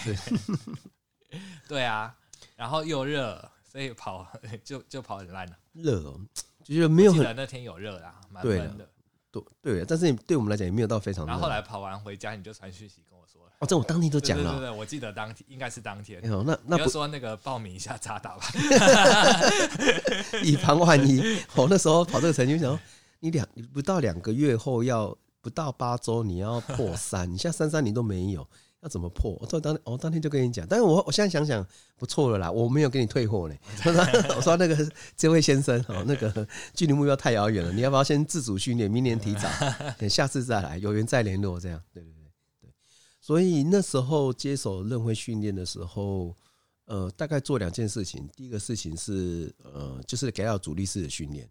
对啊，然后又热。所以跑 就就跑很烂了，热哦，就觉得没有很。那天有热啦，蛮闷的。对对，但是对我们来讲也没有到非常。然后后来跑完回家，你就传讯息跟我说了。哦，这我当天都讲了。对对对，我记得当天应该是当天。那那你要说那个报名一下渣打吧，以防万一。我那时候跑这个成绩，想说你两不到两个月后要不到八周你要破三，你现在三三零都没有。要怎么破？我说当我、哦、当天就跟你讲，但是我我现在想想不错了啦，我没有给你退货呢。我说那个这位先生哦，那个距离目标太遥远了，你要不要先自主训练，明年提早，等下次再来，有缘再联络这样。对对对对，所以那时候接手任辉训练的时候，呃，大概做两件事情。第一个事情是呃，就是给到主力式的训练。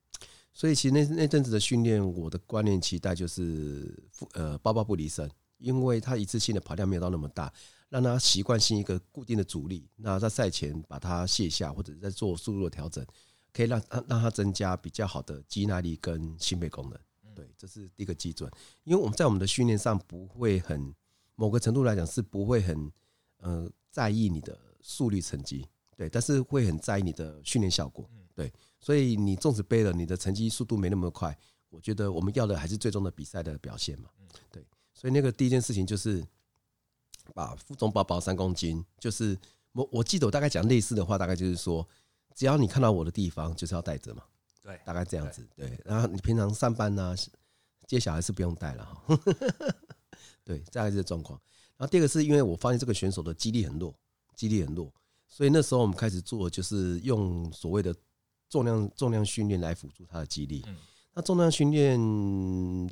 所以其实那那阵子的训练，我的观念期待就是呃，包包不离身。因为他一次性的跑量没有到那么大，让他习惯性一个固定的阻力，那在赛前把它卸下，或者在做速度的调整，可以让它让他增加比较好的肌耐力跟心肺功能。对，这是第一个基准。因为我们在我们的训练上不会很某个程度来讲是不会很呃在意你的速率成绩，对，但是会很在意你的训练效果。对，所以你纵使背了你的成绩速度没那么快，我觉得我们要的还是最终的比赛的表现嘛。对。所以那个第一件事情就是把负重包包三公斤，就是我我记得我大概讲类似的话，大概就是说，只要你看到我的地方，就是要带着嘛。对，大概这样子。对，然后你平常上班呢，接小孩是不用带了哈。对，大概这个状况。然后第二个是因为我发现这个选手的肌力很弱，肌力很弱，所以那时候我们开始做，就是用所谓的重量重量训练来辅助他的肌力。那重量训练，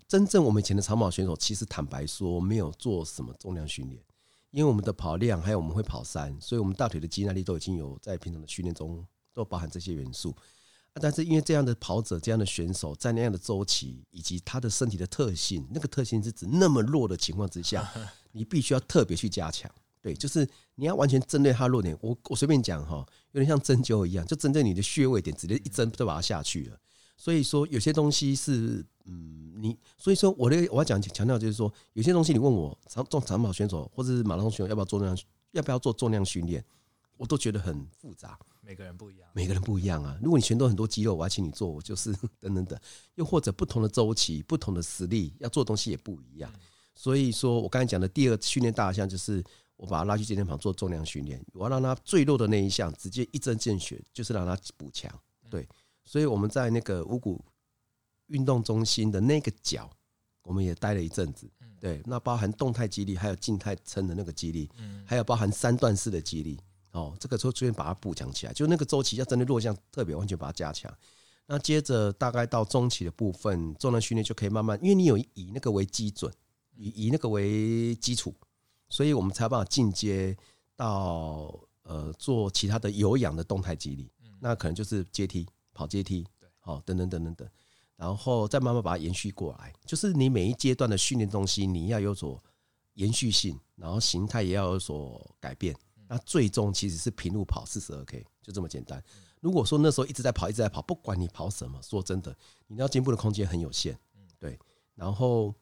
真正我们以前的长跑选手，其实坦白说，没有做什么重量训练，因为我们的跑量还有我们会跑山，所以我们大腿的肌耐力都已经有在平常的训练中都包含这些元素。但是因为这样的跑者、这样的选手，在那样的周期以及他的身体的特性，那个特性是指那么弱的情况之下，你必须要特别去加强。对，就是你要完全针对他弱点。我我随便讲哈，有点像针灸一样，就针对你的穴位点，直接一针就把它下去了。所以说有些东西是嗯，你所以说我的我要讲强调就是说，有些东西你问我长做长跑选手或者是马拉松选手要不要做重量，要不要做重量训练，我都觉得很复杂。每个人不一样，每个人不一样啊。如果你全都很多肌肉，我要请你做，我就是 等等等。又或者不同的周期、不同的实力，要做东西也不一样。所以说我刚才讲的第二训练大项就是。我把他拉去健身房做重量训练，我要让他最弱的那一项直接一针见血，就是让他补强。对，所以我们在那个五谷运动中心的那个角，我们也待了一阵子。对，那包含动态肌力，还有静态撑的那个肌力，还有包含三段式的肌力。哦，这个时候逐渐把它补强起来，就那个周期要真的弱项特别完全把它加强。那接着大概到中期的部分，重量训练就可以慢慢，因为你有以那个为基准，以以那个为基础。所以我们才有办法进阶到呃做其他的有氧的动态肌力，那可能就是阶梯跑阶梯，对好等等等等等，然后再慢慢把它延续过来。就是你每一阶段的训练东西，你要有所延续性，然后形态也要有所改变。那最终其实是平路跑四十二 K，就这么简单。如果说那时候一直在跑，一直在跑，不管你跑什么，说真的，你要进步的空间很有限。对，然后。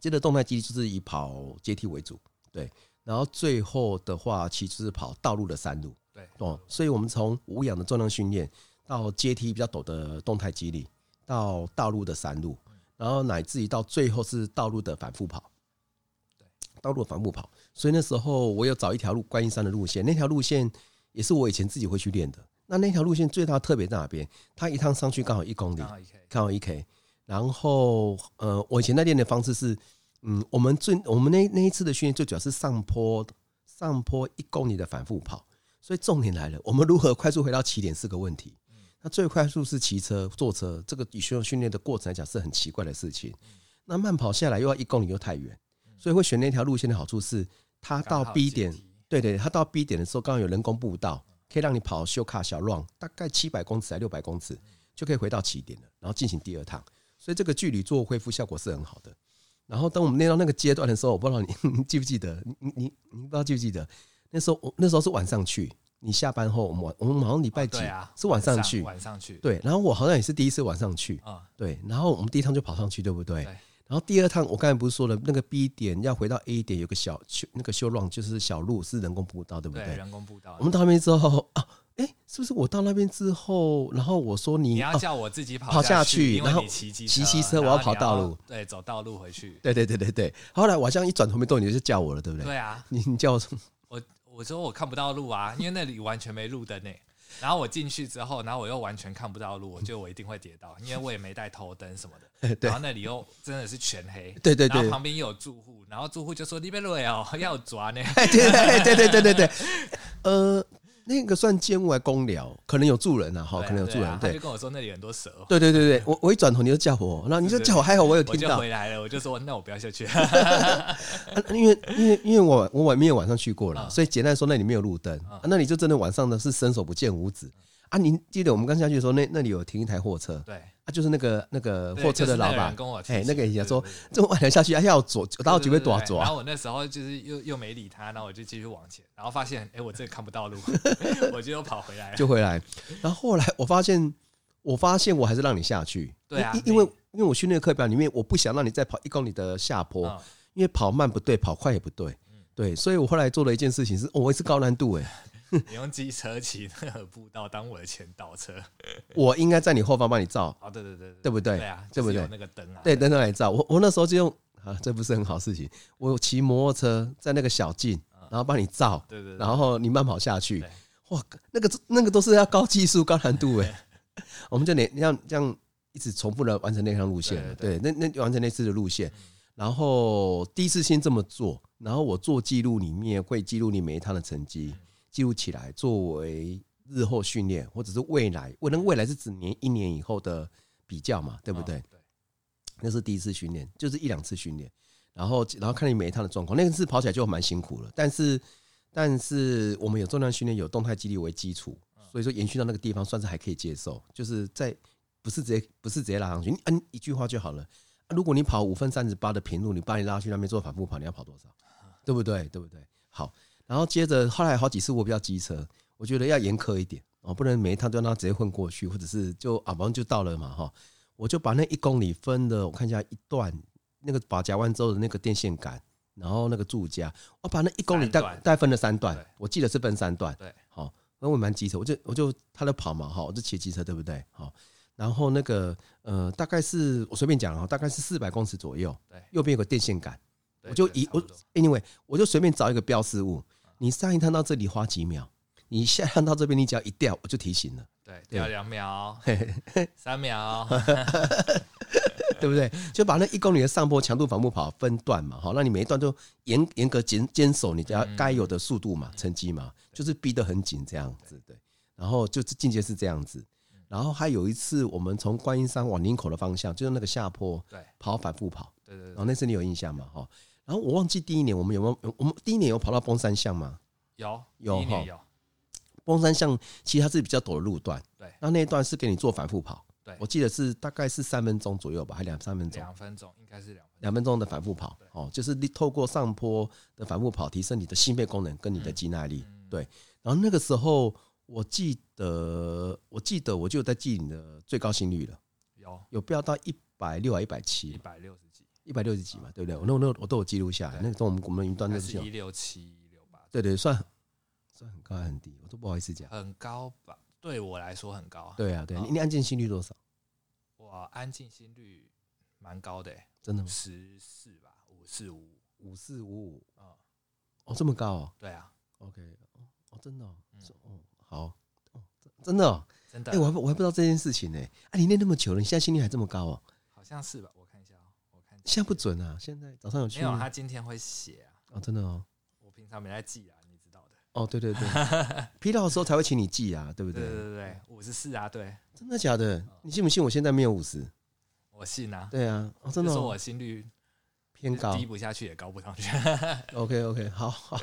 接着动态肌力就是以跑阶梯为主，对，然后最后的话其实是跑道路的山路，对哦，所以我们从无氧的重量训练到阶梯比较陡的动态肌力，到道路的山路，然后乃至于到最后是道路的反复跑，对，道路的反复跑，所以那时候我有找一条路观音山的路线，那条路线也是我以前自己会去练的。那那条路线最大特别在哪边？它一趟上去刚好一公里，刚好一 K。然后，呃，我以前在练的方式是，嗯，我们最我们那那一次的训练最主要是上坡，上坡一公里的反复跑。所以重点来了，我们如何快速回到起点是个问题。那最快速是骑车、坐车，这个以需要训练的过程来讲是很奇怪的事情。那慢跑下来又要一公里又太远，所以会选那条路线的好处是，它到 B 点，对对，它到 B 点的时候刚好有人工步道，可以让你跑修卡小 run，大概七百公尺还六百公尺就可以回到起点了，然后进行第二趟。所以这个距离做恢复效果是很好的。然后当我们练到那个阶段的时候，我不知道你，你记不记得？你你你不知道记不记得？那时候我那时候是晚上去，你下班后我们晚我们好像礼拜几是晚上去，晚上去对。然后我好像也是第一次晚上去啊，对。然后我们第一趟就跑上去，对不对？然后第二趟我刚才不是说了，那个 B 点要回到 A 点有个小修那个修 run 就是小路是人工步道，对不对？人工步道。我们到那边之后啊。哎，是不是我到那边之后，然后我说你，你要叫我自己跑跑下去，然后骑骑骑骑车，我要跑道路，对，走道路回去。对对对对对。后来我好像一转头没动，你就叫我了，对不对？对啊，你你叫我什么？我我说我看不到路啊，因为那里完全没路灯呢。然后我进去之后，然后我又完全看不到路，我觉得我一定会跌倒，因为我也没带头灯什么的。然后那里又真的是全黑。对对对。然后旁边又有住户，然后住户就说：“你别累哦，要抓呢。”对对对对对对。呃。那个算建物还公寮，可能有住人啊，哈，可能有住人。对，他就跟我说那里很多蛇。对对对对，我我一转头你就叫我，那你就叫我，还好我有听到。我回来了，我就说那我不要下去。因为因为因为我我晚没有晚上去过了，所以简单说那里没有路灯，那里就真的晚上呢是伸手不见五指。啊，您记得我们刚下去的时候，那那里有停一台货车，对，啊，就是那个那个货车的老板。跟我，哎，那个人家说这么晚了下去，还要左，然后准备躲左。然后我那时候就是又又没理他，然后我就继续往前，然后发现，哎，我这看不到路，我就又跑回来了，就回来。然后后来我发现，我发现我还是让你下去，对啊，因为因为我训练课表里面，我不想让你再跑一公里的下坡，因为跑慢不对，跑快也不对，对，所以我后来做了一件事情是，我也是高难度哎。你用机车骑那个步道当我的前导车，我应该在你后方帮你照。哦，对对对，对不对？对啊，对不对？那个灯啊，对，灯来照。我我那时候就用啊，这不是很好事情。我骑摩托车在那个小径，然后帮你照。对对。然后你慢跑下去，哇，那个那个都是要高技术、高难度哎。我们就连这样这样一直重复的完成那条路线。对，那那完成那次的路线，然后第一次先这么做，然后我做记录里面会记录你每一趟的成绩。记录起来，作为日后训练，或者是未来，我能未来是指年一年以后的比较嘛，对不对？对，那是第一次训练，就是一两次训练，然后然后看你每一趟的状况，那个是跑起来就蛮辛苦了。但是但是我们有重量训练，有动态激励为基础，所以说延续到那个地方算是还可以接受，就是在不是直接不是直接拉上去，你嗯一句话就好了。如果你跑五分三十八的平路，你把你拉去那边做反复跑，你要跑多少？对不对？对不对？好，然后接着后来好几次我比较机车，我觉得要严苛一点哦，不能每一趟都让他直接混过去，或者是就啊，反正就到了嘛哈。我就把那一公里分的，我看一下一段那个把夹弯之后的那个电线杆，然后那个柱架，我把那一公里大大概分了三段，我记得是分三段。对，好，那我蛮机车，我就我就他在跑嘛哈，我就骑机车，对不对？好。然后那个呃，大概是我随便讲哈，大概是四百公尺左右。对，右边有个电线杆，我就一我 anyway，我就随便找一个标示物。你上一趟到这里花几秒？你下一趟到这边，你只要一掉，我就提醒了。对，掉两秒，三秒，对不对？就把那一公里的上坡强度反复跑分段嘛，好，那你每一段都严严格坚坚守你家该有的速度嘛，成绩嘛，就是逼得很紧这样子。对，然后就是境界是这样子。然后还有一次，我们从观音山往林口的方向，就是那个下坡，对，跑反复跑，对对。然后那次你有印象吗？哈。然后我忘记第一年我们有没有，我们第一年有跑到崩山巷吗？有，有哈。崩山巷其实它是比较陡的路段，对。那那一段是给你做反复跑，对。我记得是大概是三分钟左右吧，还两三分钟？两分钟，应该是两两分钟的反复跑，哦，就是你透过上坡的反复跑，提升你的心肺功能跟你的肌耐力，对。然后那个时候。我记得，我记得，我就在记你的最高心率了，有有飙到一百六还一百七，一百六十几，一百六十几嘛，对不对？我那那我都有记录下来，那个时候我们我们云端那是一六七一六八，对对，算算很高还很低，我都不好意思讲，很高吧？对我来说很高啊。对啊，对，你你安静心率多少？我安静心率蛮高的，真的吗？十四吧，五四五五四五五啊，哦，这么高哦？对啊，OK，哦，真的哦，哦。好哦，真的、哦，真的，哎、欸，我还我还不知道这件事情呢、啊，你练那么久了，你现在心率还这么高哦、喔？好像是吧？我现在不准啊。现在早上有去没有？他今天会写啊。哦，真的哦、喔。我平常没在记啊，你知道的。哦，对对对，批到 的时候才会请你记啊，对不对？对对对，五十四啊，对。真的假的？你信不信？我现在没有五十。我信啊。对啊，哦、真的、喔。说我心率。偏高，低不下去也高不上去。OK OK，好好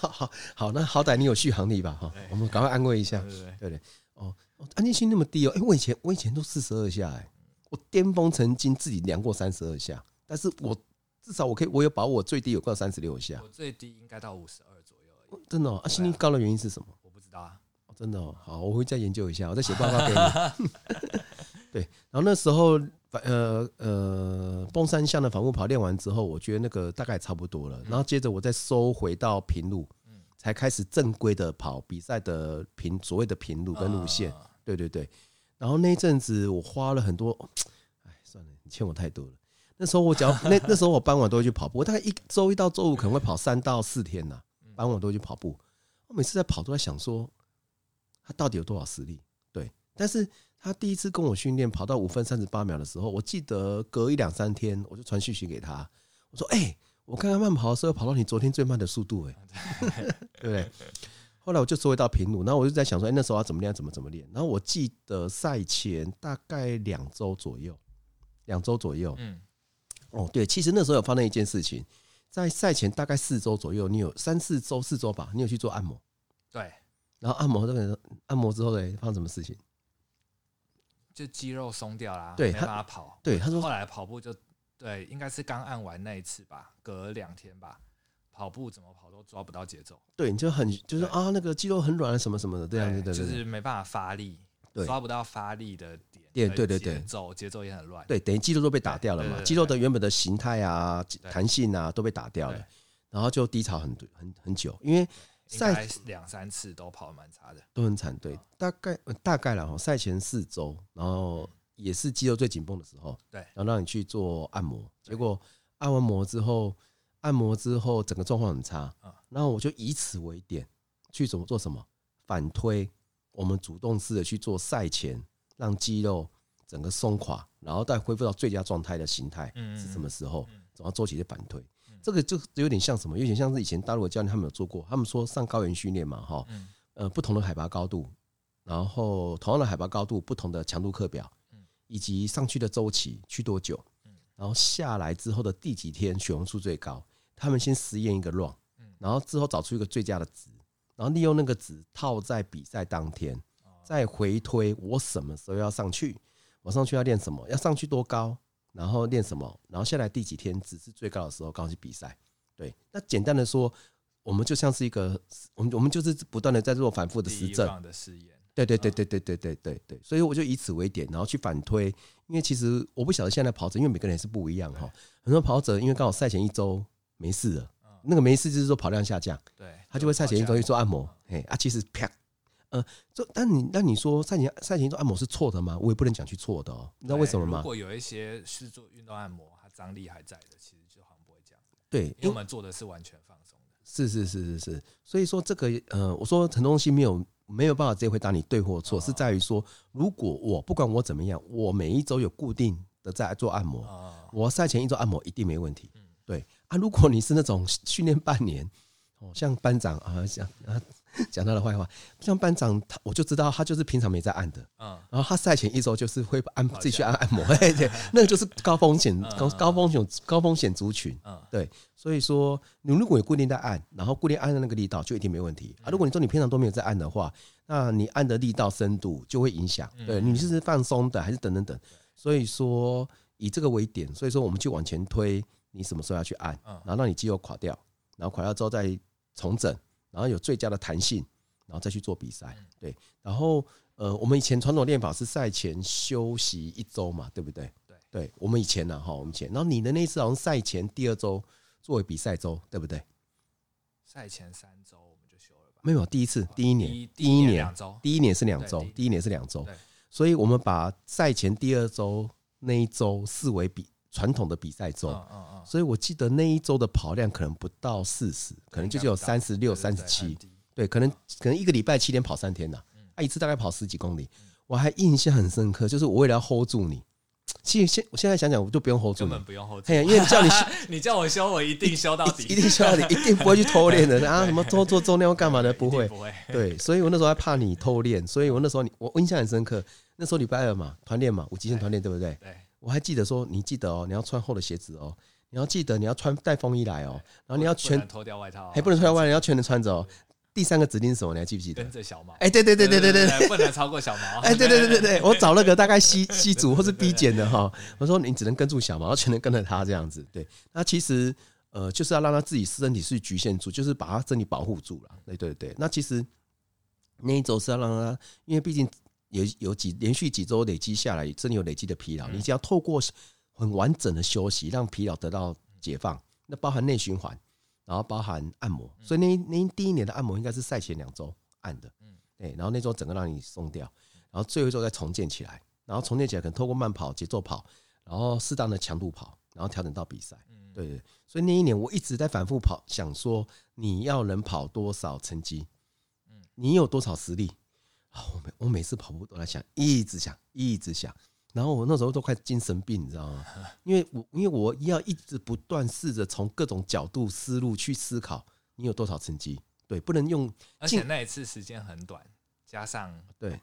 好好好，那好歹你有续航力吧？哈，我们赶快安慰一下。对对对对，哦，安静心那么低哦，哎，我以前我以前都四十二下，哎，我巅峰曾经自己量过三十二下，但是我至少我可以，我有把握最低有到三十六下。我最低应该到五十二左右而已。真的哦，啊，心率高的原因是什么？我不知道啊。真的哦，好，我会再研究一下，我再写报告给你。对，然后那时候反。呃呃，崩三项的反复跑练完之后，我觉得那个大概差不多了。然后接着我再收回到平路，才开始正规的跑比赛的平所谓的平路跟路线。对对对。然后那一阵子我花了很多，哎，算了，你欠我太多了。那时候我只要那那时候我傍晚都会去跑步，我大概一周一到周五可能会跑三到四天呐，傍晚都会去跑步。我每次在跑都在想说，他到底有多少实力？对，但是。他第一次跟我训练跑到五分三十八秒的时候，我记得隔一两三天我就传讯息给他，我说：“哎，我刚刚慢跑的时候跑到你昨天最慢的速度，哎，对不对？”后来我就收回到平路，然后我就在想说：“哎，那时候要怎么练？怎么怎么练？”然后我记得赛前大概两周左右，两周左右，嗯，哦，对，其实那时候有发生一件事情，在赛前大概四周左右，你有三四周四周吧，你有去做按摩，对，然后按摩这个按摩之后呢，发生什么事情？就肌肉松掉啦，对，没办法跑。对，他说后来跑步就对，应该是刚按完那一次吧，隔两天吧，跑步怎么跑都抓不到节奏。对，你就很就是啊，那个肌肉很软什么什么的这样子的，就是没办法发力，抓不到发力的点。对对对对，节奏节奏也很乱。对，等于肌肉都被打掉了嘛，肌肉的原本的形态啊、弹性啊都被打掉了，然后就低潮很很很久，因为。赛两三次都跑得蛮差的，都很惨。对，大概大概了哈。赛前四周，然后也是肌肉最紧绷的时候，对，然后让你去做按摩，结果按完摩之后，按摩之后整个状况很差。然后我就以此为点，去怎么做什么反推，我们主动式的去做赛前，让肌肉整个松垮，然后再恢复到最佳状态的形态是什么时候？然后做起的反推。这个就有点像什么？有点像是以前大陆的教练他们有做过，他们说上高原训练嘛，哈，呃，不同的海拔高度，然后同样的海拔高度，不同的强度课表，以及上去的周期去多久，然后下来之后的第几天血红素最高，他们先实验一个 run，然后之后找出一个最佳的值，然后利用那个值套在比赛当天，再回推我什么时候要上去，我上去要练什么？要上去多高？然后练什么？然后下来第几天值是最高的时候，刚好去比赛。对，那简单的说，我们就像是一个，我们我们就是不断的在做反复的实证的试验。对对对对对对对对对，所以我就以此为点，然后去反推。因为其实我不晓得现在跑者，因为每个人也是不一样哈。很多跑者因为刚好赛前一周没事了，那个没事就是说跑量下降，对，他就会赛前一周去做按摩。哎啊，其实啪，呃，就但你那你说赛前赛前一周按摩是错的吗？我也不能讲去错的哦。你知道为什么吗？如果有一些是做运动按摩，它张力还在的，其实就好像不会这样。对，因为我们做的是完全放松的。是是是是是，所以说这个呃，我说很多东西没有。没有办法直接回答你对或错，是在于说，如果我不管我怎么样，我每一周有固定的在做按摩，我赛前一周按摩一定没问题。对啊，如果你是那种训练半年，哦，像班长啊，像啊。讲他的坏话，像班长他，我就知道他就是平常没在按的，嗯，然后他赛前一周就是会按自己去按按摩，对 对，那个就是高风险高高风险高风险族群，嗯，对，所以说你如果有固定在按，然后固定按的那个力道就一定没问题。啊。如果你说你平常都没有在按的话，那你按的力道深度就会影响，对，你是放松的还是等等等，所以说以这个为点，所以说我们就往前推，你什么时候要去按，然后让你肌肉垮掉，然后垮掉之后再重整。然后有最佳的弹性，然后再去做比赛。对，然后呃，我们以前传统练法是赛前休息一周嘛，对不对？对，对我们以前呢，哈，我们以前。然后你的那次好像赛前第二周作为比赛周，对不对？赛前三周我们就休了吧？没有，第一次第一年，第一年两周，第一年是两周，第一年是两周。所以我们把赛前第二周那一周视为比传统的比赛中。所以我记得那一周的跑量可能不到四十，可能就只有三十六、三十七，对，可能可能一个礼拜七天跑三天呐，啊，一次大概跑十几公里，我还印象很深刻，就是我为了要 hold 住你，其实现我现在想想，我就不用 hold 住，根本不用 hold 住，因为 叫你 你叫我修，我一定修到底，一定修到底，一定不会去偷练的。啊，什么做做重量干嘛的，不会，不会，对，所以我那时候还怕你偷练，所以我那时候你我印象很深刻，那时候礼拜二嘛，团练嘛，五极限团练，对不对？对，我还记得说，你记得哦，你要穿厚的鞋子哦。你要记得，你要穿带风衣来哦，然后你要全脱掉外套，还不能脱掉外套，你要全能穿着哦。第三个指令是什么？你还记不记得？跟着小毛。哎，对对对对对对，不能超过小毛。哎，对对对对对，我找了个大概 C C 组或是 B 减的哈，我说你只能跟住小毛，全能跟着他这样子。对，那其实呃就是要让他自己身体是局限住，就是把他身体保护住了。对对对，那其实那一周是要让他，因为毕竟有有几连续几周累积下来，身体有累积的疲劳，你只要透过。很完整的休息，让疲劳得到解放。那包含内循环，然后包含按摩。所以那那第一年的按摩应该是赛前两周按的，嗯，对。然后那周整个让你松掉，然后最后一周再重建起来。然后重建起来可能透过慢跑、节奏跑，然后适当的强度跑，然后调整到比赛。对对。所以那一年我一直在反复跑，想说你要能跑多少成绩，你有多少实力啊？我每我每次跑步都在想，一直想，一直想。然后我那时候都快精神病，你知道吗？因为我因为我要一直不断试着从各种角度思路去思考，你有多少成绩？对，不能用。而且那一次时间很短，加上对，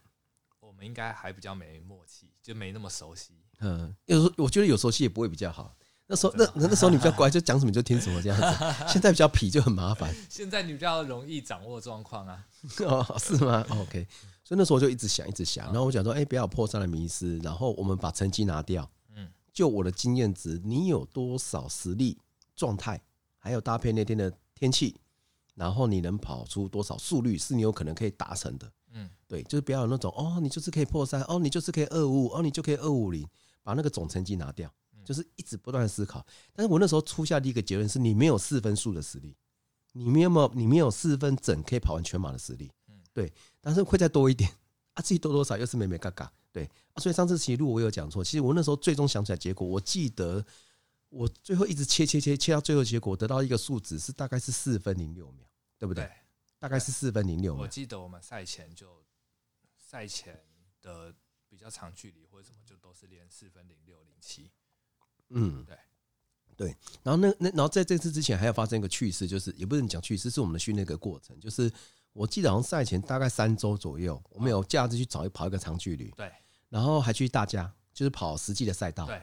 我们应该还比较没默契，就没那么熟悉。嗯，有时候我觉得有熟悉也不会比较好。那时候那那时候你比较乖，就讲什么就听什么这样子。现在比较皮就很麻烦。现在你比较容易掌握状况啊？哦，是吗？OK。所以那时候我就一直想，一直想，然后我讲说，哎，不要破三的迷失，然后我们把成绩拿掉。嗯，就我的经验值，你有多少实力、状态，还有搭配那天的天气，然后你能跑出多少速率，是你有可能可以达成的。嗯，对，就是不要有那种哦，你就是可以破三，哦，你就是可以二五五，哦，你就可以二五零，把那个总成绩拿掉，就是一直不断的思考。但是我那时候出下的一个结论是，你没有四分速的实力，你没有没有，你没有四分整可以跑完全马的实力。对，但是会再多一点啊，自己多多少又是美美嘎嘎。对啊，所以上次其实我有讲错，其实我那时候最终想起来结果，我记得我最后一直切切切切到最后结果得到一个数值是大概是四分零六秒，对不对？对，大概是四分零六秒。我记得我们赛前就赛前的比较长距离或者什么就都是练四分零六零七。嗯，对对。然后那那然后在这次之前还有发生一个趣事，就是也不能讲趣事，是我们的训练一个过程，就是。我记得好像赛前大概三周左右，我们有假日去找一跑一个长距离，对，然后还去大家就是跑实际的赛道，对。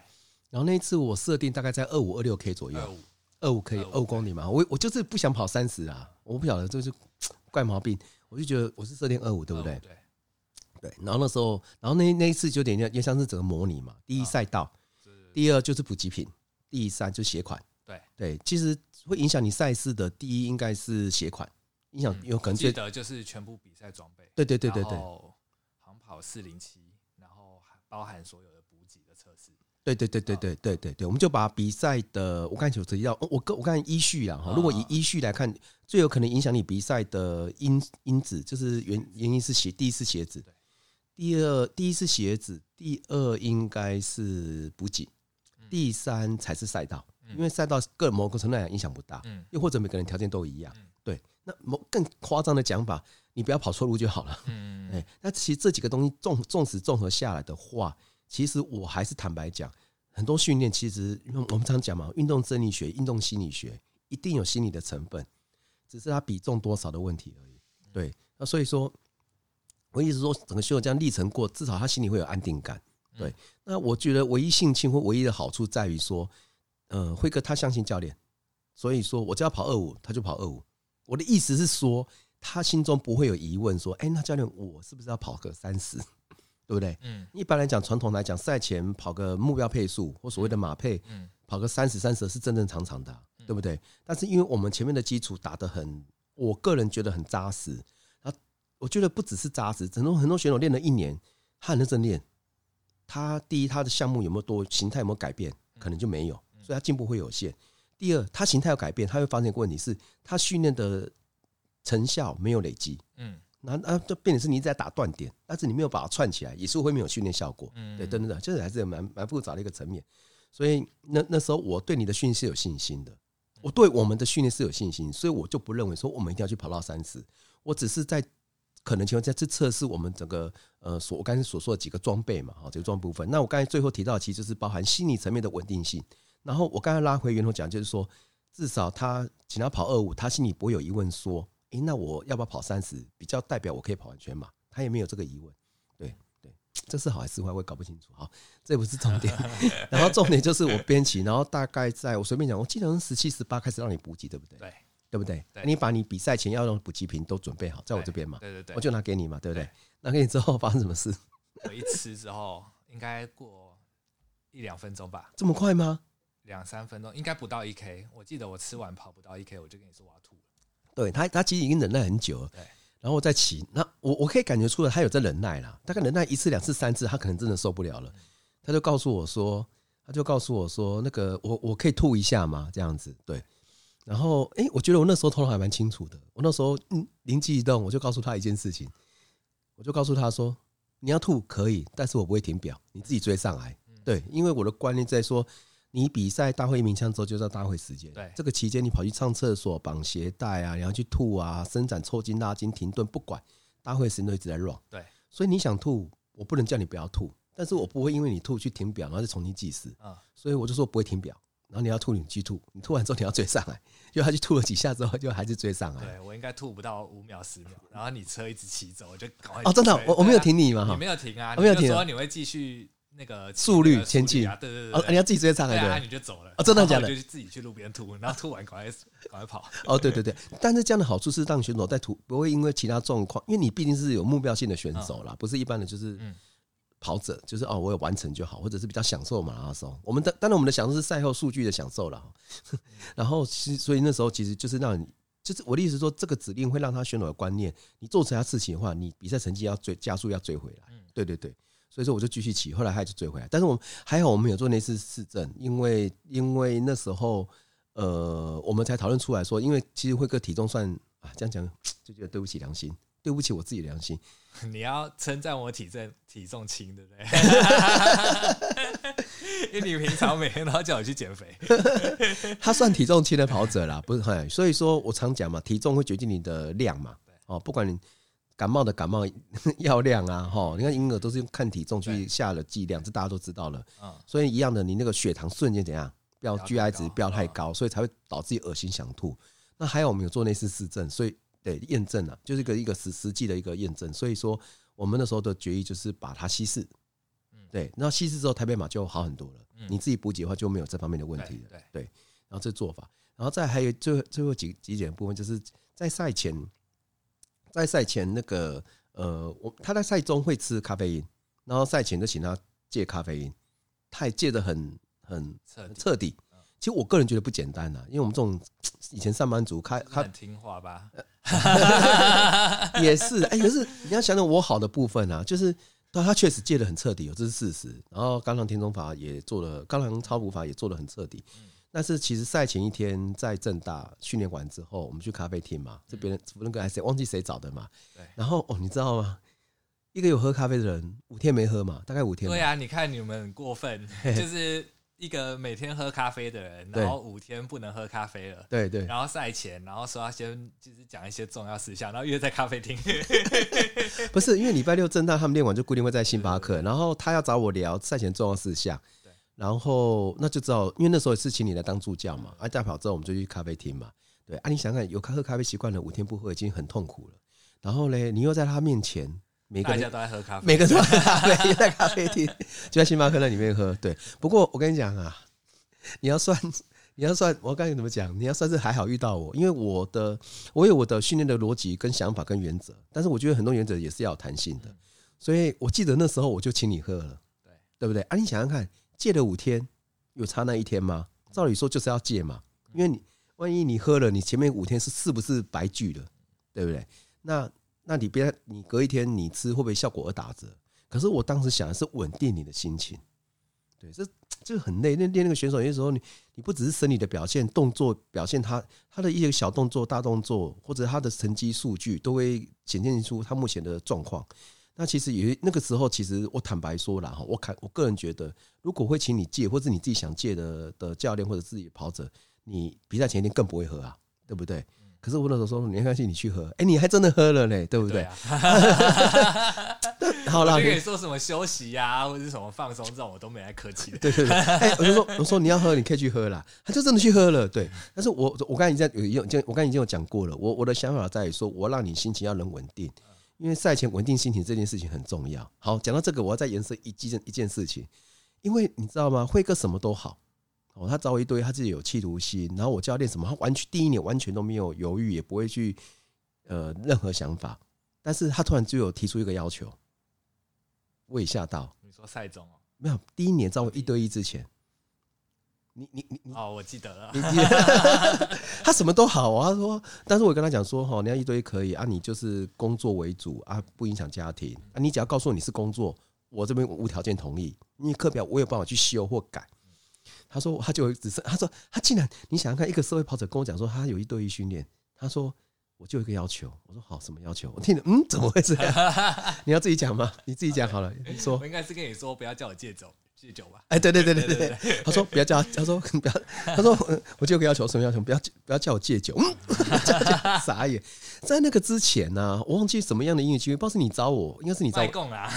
然后那一次我设定大概在二五二六 K 左右，二五二五 K 二五公里嘛，我我就是不想跑三十啊，我不晓得这是怪毛病，我就觉得我是设定二五对不对？对。对，然后那时候，然后那那一次就有点像，也像是整个模拟嘛。第一赛道，第二就是补给品，第三就是鞋款。对对，其实会影响你赛事的第一应该是鞋款，影响有可能记得就是全部比赛装备。对对对对对。航跑四零七，然后包含所有的补给的测试。对对对对对对对对，我们就把比赛的我刚才有提到，我我刚才依序啊哈，如果以依序来看，最有可能影响你比赛的因因子就是原原因是鞋，第一是鞋子，第二第一是鞋子，第二应该是补给，第三才是赛道，因为赛道个某个程度来讲影响不大，又或者每个人条件都一样，对，那某更夸张的讲法，你不要跑错路就好了，嗯 哎，那其实这几个东西纵纵使综合下来的话。其实我还是坦白讲，很多训练其实，我们常讲嘛，运动生理学、运动心理学一定有心理的成分，只是它比重多少的问题而已。对，那所以说，我意思说，整个选手这样历程过，至少他心里会有安定感。对，那我觉得唯一性情或唯一的好处在于说，呃，辉哥他相信教练，所以说我只要跑二五，他就跑二五。我的意思是说，他心中不会有疑问，说，哎，那教练，我是不是要跑个三十？对不对？嗯，一般来讲，传统来讲，赛前跑个目标配速或所谓的马配，嗯，跑个三十三十是正正常常的，对不对？但是因为我们前面的基础打得很，我个人觉得很扎实。啊，我觉得不只是扎实，很多很多选手练了一年，他很认真练。他第一，他的项目有没有多形态有没有改变？可能就没有，所以他进步会有限。第二，他形态有改变，他会发现一个问题是，他训练的成效没有累积。嗯。那那就变成是你一直在打断点，但是你没有把它串起来，也是会没有训练效果。嗯，对，等等等，这还是蛮蛮复杂的一个层面。所以那那时候我对你的训练是有信心的，我对我们的训练是有信心，所以我就不认为说我们一定要去跑到三十，我只是在可能情况下去测试我们整个呃所我刚才所说的几个装备嘛，哈，这个装备部分。那我刚才最后提到，其实就是包含心理层面的稳定性。然后我刚才拉回源头讲，就是说至少他请他跑二五，他心里不会有疑问说。诶、欸，那我要不要跑三十？比较代表我可以跑完全马，他也没有这个疑问。对对，这是好还是坏，我也搞不清楚。好，这不是重点。然后重点就是我编辑，然后大概在我随便讲，我记得是十七十八开始让你补给，对不对？对，对不对？你把你比赛前要用补给品都准备好，在我这边嘛。对对对，我就拿给你嘛，对不对？拿给你之后发生什么事？我一吃之后，应该过一两分钟吧？这么快吗？两三分钟，应该不到一 K。我记得我吃完跑不到一 K，我就跟你说我要吐。对他，他其实已经忍耐很久了。对，然后再骑，那我我可以感觉出来，他有在忍耐啦。大概忍耐一次、两次、三次，他可能真的受不了了。他就告诉我说，他就告诉我说，那个我我可以吐一下吗？这样子，对。然后，哎，我觉得我那时候头脑还蛮清楚的。我那时候嗯，灵机一动，我就告诉他一件事情，我就告诉他说，你要吐可以，但是我不会停表，你自己追上来。对，因为我的观念在说。你比赛大会鸣枪之后，就是大会时间。对，这个期间你跑去上厕所、绑鞋带啊，然后去吐啊，伸展、抽筋、拉筋、停顿，不管大会时间都一直在 run。对，所以你想吐，我不能叫你不要吐，但是我不会因为你吐去停表，然后再重新计时。啊，所以我就说不会停表，然后你要吐你去吐，你吐完之后你要追上来，就他去吐了几下之后，就还是追上来。对，我应该吐不到五秒十秒，然后你车一直骑走，我就赶快。哦，真的，我我没有停你嘛？你没有停啊？我没有停，说你会继续。那个速率前进啊，对对对，你要自己追上来的，你就走了。哦，真的假的？就自己去路边吐，然后吐完赶快赶快跑。哦，对 对对，但是这样的好处是让选手在吐不会因为其他状况，因为你毕竟是有目标性的选手啦，不是一般的就是跑者，就是哦，我有完成就好，或者是比较享受马拉松。我们的当然我们的享受是赛后数据的享受了。然后其实所以那时候其实就是让你，就是我的意思说，这个指令会让他选手的观念，你做其他事情的话，你比赛成绩要追加速要追回来。对对对。所以说我就继续骑，后来他就追回来。但是我们还好，我们有做那次市政，因为因为那时候呃，我们才讨论出来说，因为其实辉哥体重算啊，这样讲就觉得对不起良心，对不起我自己良心。你要称赞我体重体重轻，对不对？因为你平常每天都要叫我去减肥。他算体重轻的跑者啦，不是很？所以说我常讲嘛，体重会决定你的量嘛。哦，不管你。感冒的感冒药量啊，哈，你看婴儿都是用看体重去下了剂量，这大家都知道了。所以一样的，你那个血糖瞬间怎样，不要 GI 值不要太高，所以才会导致恶心想吐。那还有我们有做那次试证，所以对验证啊，就是一个一个实实际的一个验证。所以说我们那时候的决议就是把它稀释，对，然后稀释之后台北马就好很多了。你自己补给的话就没有这方面的问题了。对，然后这做法，然后再还有最最后几几点部分，就是在赛前。在赛前那个呃，我他在赛中会吃咖啡因，然后赛前就请他戒咖啡因，他也戒的很很彻底。其实我个人觉得不简单呐，因为我们这种 以前上班族，他他很听话吧，也是哎，可是你要想想我好的部分啊，就是他他确实戒的很彻底，这是事实。然后刚刚田中法也做了，刚刚超补法也做的很彻底。但是其实赛前一天在正大训练完之后，我们去咖啡厅嘛，这别人那个还是忘记谁找的嘛。然后哦，你知道吗？一个有喝咖啡的人五天没喝嘛，大概五天。对啊，你看你们很过分，就是。一个每天喝咖啡的人，然后五天不能喝咖啡了。对对。然后赛前，然后说要先就是讲一些重要事项，然后约在咖啡厅。不是，因为礼拜六正大他们练完就固定会在星巴克，然后他要找我聊赛前重要事项。对。然后那就知道，因为那时候也是请你来当助教嘛，啊，代表之后我们就去咖啡厅嘛。对啊，你想想，有喝咖啡习惯了，五天不喝已经很痛苦了。然后嘞，你又在他面前。每个人大家都在喝咖啡，每个人都在喝咖啡，在咖啡厅，就在星巴克那里面喝。对，不过我跟你讲啊，你要算，你要算，我刚才怎么讲？你要算是还好遇到我，因为我的我有我的训练的逻辑跟想法跟原则，但是我觉得很多原则也是要有弹性的。所以我记得那时候我就请你喝了，对对不对？啊，你想想看，戒了五天，有差那一天吗？照理说就是要戒嘛，因为你万一你喝了，你前面五天是是不是白聚了？对不对？那。那你别，你隔一天你吃会不会效果而打折？可是我当时想的是稳定你的心情，对，这这个很累。那练那个选手有些时候，你你不只是生理的表现，动作表现他他的一些小动作、大动作，或者他的成绩数据，都会显现出他目前的状况。那其实也那个时候，其实我坦白说了哈，我看我个人觉得，如果会请你借，或者你自己想借的的教练或者自己跑者，你比赛前一天更不会喝啊，对不对？可是我那时候说，你没关系，你去喝。哎、欸，你还真的喝了呢，对不对？好了，你可以说什么休息呀、啊，或者是什么放松这种，我都没来客气的。对 对对，哎、欸，我就说，我说你要喝，你可以去喝啦。他就真的去喝了。对，但是我我刚才已经有有我刚才已经有讲过了。我我的想法在于说，我让你心情要能稳定，因为赛前稳定心情这件事情很重要。好，讲到这个，我要再延伸一件一件事情，因为你知道吗？辉哥什么都好。哦，他找我一堆，他自己有企图心，然后我教练什么，他完全第一年完全都没有犹豫，也不会去呃任何想法，但是他突然就有提出一个要求，我也吓到。你说赛中哦？没有，第一年找我一对一之前，你你你你哦，我记得了，他什么都好啊，他说，但是我跟他讲说，哈，你要一对一可以啊，你就是工作为主啊，不影响家庭啊，你只要告诉我你是工作，我这边无条件同意，因为课表我有办法去修或改。他说，他就只是他说，他竟然你想想看，一个社会跑者跟我讲说，他有一对一训练。他说，我就一个要求。我说好，什么要求？我听着，嗯，怎么会这样？你要自己讲吗？你自己讲好了。你说，我应该是跟你说，不要叫我借走，戒酒吧。哎，对对对对对，他说不要叫，他说不要，他说我就有个要求，什么要求？不要不要叫我戒酒。嗯，傻眼。在那个之前呢、啊，我忘记什么样的音乐机会，不知道是你找我，应该是你找我。共啊，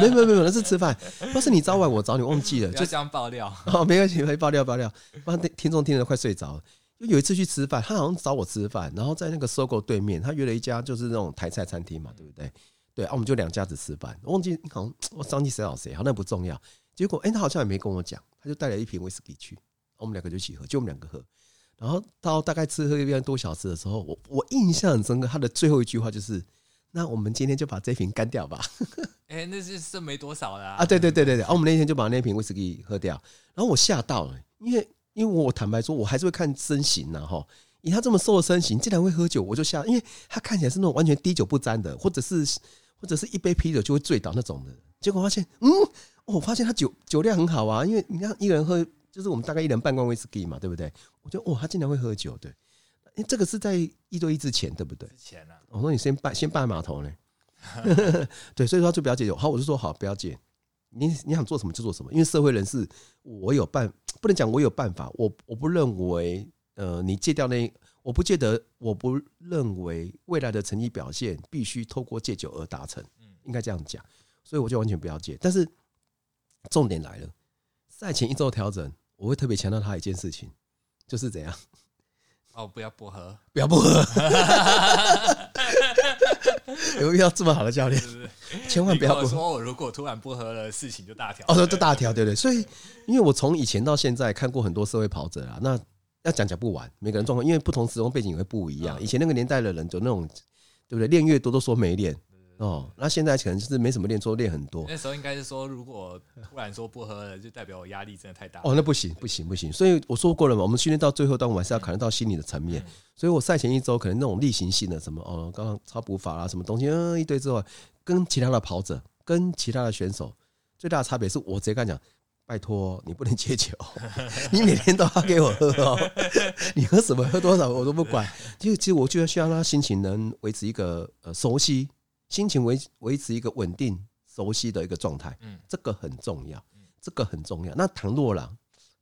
没有没有没有，那是吃饭。不知道是你找我，我找你，忘记了。就这样爆料哦，没关系，可以爆料爆料。不然听众听得快睡着了。就有一次去吃饭，他好像找我吃饭，然后在那个 SOGO 对面，他约了一家就是那种台菜餐厅嘛，对不对？对啊，我们就两家子吃饭。我忘记好像我忘记谁找谁，好那不重要。结果哎、欸，他好像也没跟我讲，他就带了一瓶威士忌去，我们两个就一起喝，就我们两个喝。然后到大概吃喝一个多小时的时候，我我印象很深刻，他的最后一句话就是：“那我们今天就把这瓶干掉吧。”哎，那是剩没多少了啊！啊，对对对对对，然后我们那天就把那瓶威士忌喝掉。然后我吓到了，因为因为我坦白说，我还是会看身形呐哈。以他这么瘦的身形，竟然会喝酒，我就吓，因为他看起来是那种完全滴酒不沾的，或者是或者是一杯啤酒就会醉倒那种的。结果发现，嗯，我发现他酒酒量很好啊，因为你看一个人喝。就是我们大概一人半罐威士忌嘛，对不对？我觉得哇，他竟然会喝酒，对，因为这个是在一对一之前，对不对？之前呢、啊？我说你先拜先拜码头呢，对，所以说就不要戒酒。好，我就说好，不要戒。你你想做什么就做什么，因为社会人士，我有办，不能讲我有办法。我我不认为，呃，你戒掉那，我不见得，我不认为未来的成绩表现必须透过戒酒而达成，嗯应该这样讲。所以我就完全不要戒。但是重点来了，赛前一周调整。我会特别强调他一件事情，就是怎样哦，不要不喝，不要不喝，有遇到这么好的教练，千万不要不喝。说我如果突然不喝了，事情就大条。哦，说这大条，对不对？所以，因为我从以前到现在看过很多社会跑者啊，那要讲讲不完，每个人状况，因为不同时空背景也会不一样。以前那个年代的人，就那种，对不对？练越多都说没练，哦，那现在可能就是没什么练，说练很多。那时候应该是说，如果突然说不喝了，就代表我压力真的太大。哦，那不行，不行，不行。所以我说过了嘛，我们训练到最后，但我们还是要考虑到心理的层面。嗯、所以我赛前一周可能那种例行性的什么哦，刚刚超补法啊，什么东西，嗯，一堆之后，跟其他的跑者，跟其他的选手最大的差别是我直接跟他讲，拜托你不能戒酒，你每天都要给我喝哦，你喝什么喝多少我都不管。就其实我觉得需要让他心情能维持一个呃熟悉。心情维维持一个稳定、熟悉的一个状态，嗯，这个很重要，这个很重要。那倘若啦，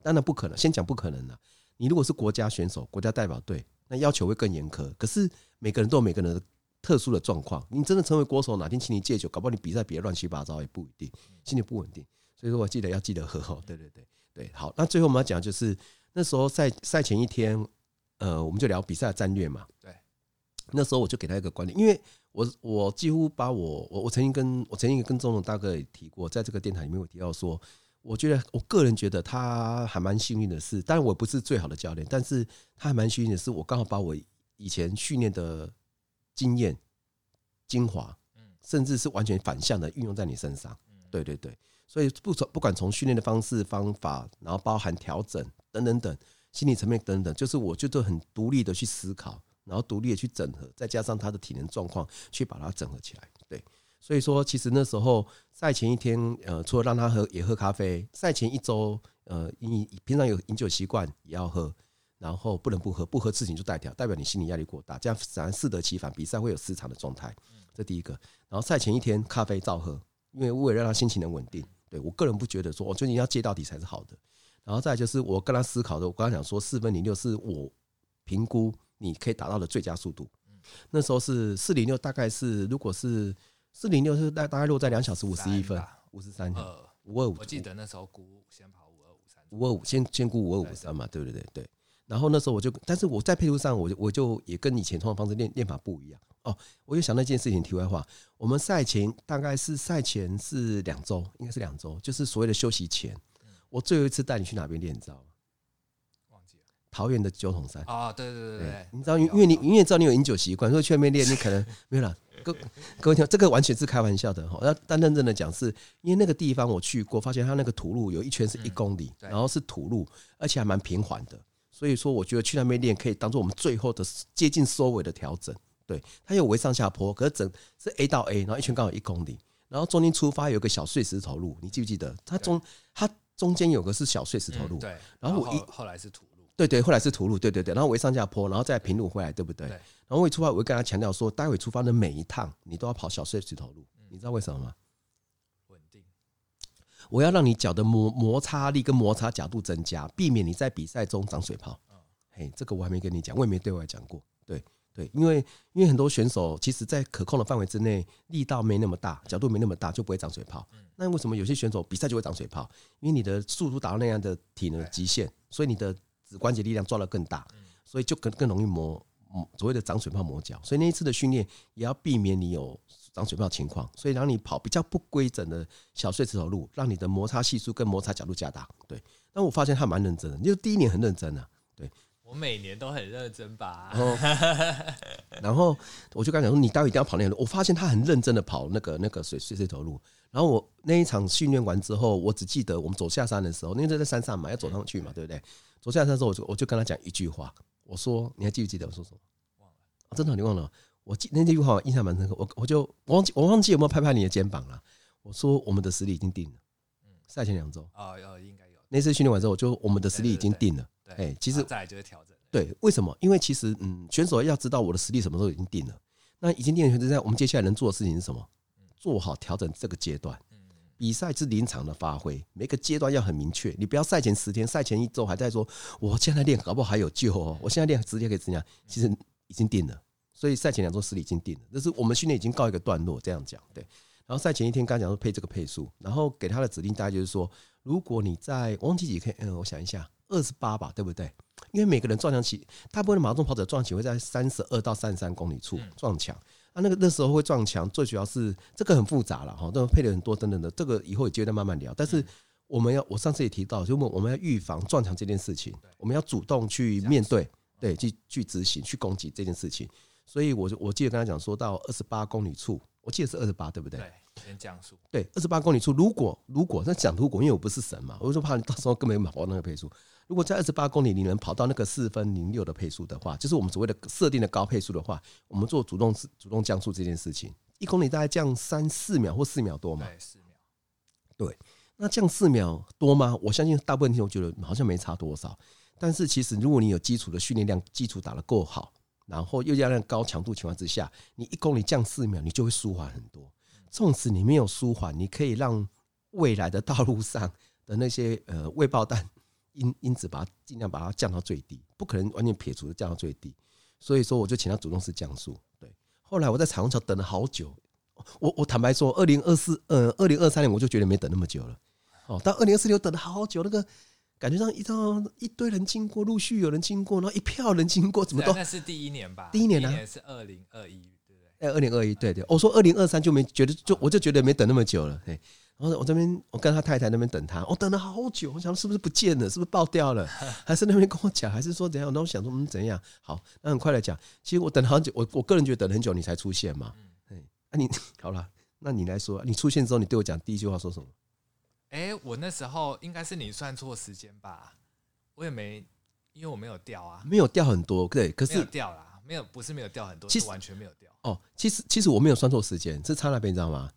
当然不可能，先讲不可能了。你如果是国家选手、国家代表队，那要求会更严苛。可是每个人都有每个人的特殊的状况。你真的成为国手，哪天请你戒酒，搞不好你比赛比得乱七八糟也不一定，心情不稳定。所以说我记得要记得喝哦。对对对对，好。那最后我们要讲就是那时候赛赛前一天，呃，我们就聊比赛的战略嘛。对，那时候我就给他一个观点，因为。我我几乎把我我我曾经跟我曾经跟钟总大哥也提过，在这个电台里面我提到说，我觉得我个人觉得他还蛮幸运的是，当然我不是最好的教练，但是他还蛮幸运的是，我刚好把我以前训练的经验精华，甚至是完全反向的运用在你身上。对对对，所以不从不管从训练的方式方法，然后包含调整等等等，心理层面等等，就是我就都很独立的去思考。然后独立的去整合，再加上他的体能状况，去把它整合起来。对，所以说其实那时候赛前一天，呃，除了让他喝也喝咖啡，赛前一周，呃，你平常有饮酒习惯也要喝，然后不能不喝，不喝事情就代表代表你心理压力过大，这样自然适得其反，比赛会有失常的状态。这第一个。然后赛前一天咖啡照喝，因为为了让他心情能稳定。对，我个人不觉得说，我觉得你要戒到底才是好的。然后再就是我跟他思考的，我刚刚讲说四分零六是我评估。你可以达到的最佳速度，那时候是四零六，大概是如果是四零六是大大概落在两小时五十一分五十三五二五。我记得那时候估先跑五二五三，五二五先先估五二五三嘛，对不对？对。然后那时候我就，但是我在配速上，我就我就也跟以前通常方式练练法不一样哦。我又想那一件事情，题外话，我们赛前大概是赛前是两周，应该是两周，就是所谓的休息前。我最后一次带你去哪边练，你知道吗？桃园的九桶山啊，对对对对，你知道，因为你你也知道你有饮酒习惯，所以去那边练，你可能 没有了。各各位听，这个完全是开玩笑的哈。那但认真的讲，是因为那个地方我去过，发现它那个土路有一圈是一公里，然后是土路，而且还蛮平缓的。所以说，我觉得去那边练可以当做我们最后的接近收尾的调整。对，它有为上下坡，可是整是 A 到 A，然后一圈刚好一公里，然后中间出发有个小碎石头路，你记不记得？它中它中间有个是小碎石头路，对，然后我一后来是土。对对，后来是土路，对对对，然后我一上下坡，然后再平路回来，对不对？对。然后我一出发，我会跟他强调说，待会出发的每一趟，你都要跑小碎石头路，你知道为什么吗？稳定。我要让你脚的摩摩擦力跟摩擦角度增加，避免你在比赛中长水泡。嘿，这个我还没跟你讲，我也没对外讲过。对对，因为因为很多选手其实在可控的范围之内，力道没那么大，角度没那么大，就不会长水泡。那为什么有些选手比赛就会长水泡？因为你的速度达到那样的体能极限，所以你的。指关节力量抓得更大，所以就更更容易磨所谓的长水泡磨脚。所以那一次的训练也要避免你有长水泡情况，所以让你跑比较不规整的小碎石头路，让你的摩擦系数跟摩擦角度加大。对，但我发现他蛮认真的，就第一年很认真啊。对，我每年都很认真吧。然后我就跟他讲说，你待会一定要跑那条路。我发现他很认真的跑那个那个水碎石头路。然后我那一场训练完之后，我只记得我们走下山的时候，因为在山上嘛，要走上去嘛，对不对？走下山的时候，我就我就跟他讲一句话，我说你还记不记得我说什么？忘了，真的你忘了？我记那句话印象蛮深刻，我我就我忘记我忘记有没有拍拍你的肩膀了？我说我们的实力已经定了，嗯，赛前两周啊，要应该有。那次训练完之后，我就我们的实力已经定了，哎，其实再来就是调整。对，为什么？因为其实嗯，选手要知道我的实力什么时候已经定了，那已经定了，现在我们接下来能做的事情是什么？做好调整这个阶段，比赛是临场的发挥，每个阶段要很明确。你不要赛前十天、赛前一周还在说，我现在练搞不好还有救哦。我现在练直接可以怎样？其实已经定了，所以赛前两周实力已经定了。这是我们训练已经告一个段落，这样讲对。然后赛前一天刚讲说配这个配速，然后给他的指令大概就是说，如果你在忘记几 K，嗯，我想一下，二十八吧，对不对？因为每个人撞墙起，大部分的马拉松跑者撞墙会在三十二到三十三公里处撞墙。啊，那个那时候会撞墙，最主要是这个很复杂了哈，都配了很多等等的，这个以后有机会再慢慢聊。但是我们要，我上次也提到，就我们要预防撞墙这件事情，我们要主动去面对，对，去去执行，去攻击这件事情。所以我就我记得跟他讲，说到二十八公里处，我记得是二十八，对不对？对，先降速。对，二十八公里处，如果如果那讲如果，因为我不是神嘛，我就怕你到时候根本没跑到那个配速。如果在二十八公里你能跑到那个四分零六的配速的话，就是我们所谓的设定的高配速的话，我们做主动主动降速这件事情，一公里大概降三四秒或四秒多嘛？对，四秒。对，那降四秒多吗？我相信大部分听众觉得好像没差多少，但是其实如果你有基础的训练量，基础打得够好，然后又加上高强度情况之下，你一公里降四秒，你就会舒缓很多。纵使你没有舒缓，你可以让未来的道路上的那些呃未爆弹。因因此，把它尽量把它降到最低，不可能完全撇除的降到最低。所以说，我就请他主动式降速。对，后来我在彩虹桥等了好久。我我坦白说，二零二四呃二零二三年我就觉得没等那么久了。哦，到二零二四年我等了好久，那个感觉上一到一堆人经过，陆续有人经过，然后一票人经过，怎么都那是第一年吧？第一年呢、啊？是二零二一，对不对？哎，二零二一，对对。我说二零二三就没觉得，就我就觉得没等那么久了。嘿。然后我这边，我跟他太太那边等他，我等了好久，我想是不是不见了，是不是爆掉了，还是那边跟我讲，还是说怎样？那我想说，嗯，怎样？好，那很快来讲。其实我等了好久，我我个人觉得等了很久，你才出现嘛。嗯，那你好了，那你来说，你出现之后，你对我讲第一句话说什么？哎，我那时候应该是你算错时间吧？我也没，因为我没有掉啊，没有掉很多，对，可是掉了，没有，不是没有掉很多，其实完全没有掉。哦，其实其实我没有算错时间，是差那边，你知道吗？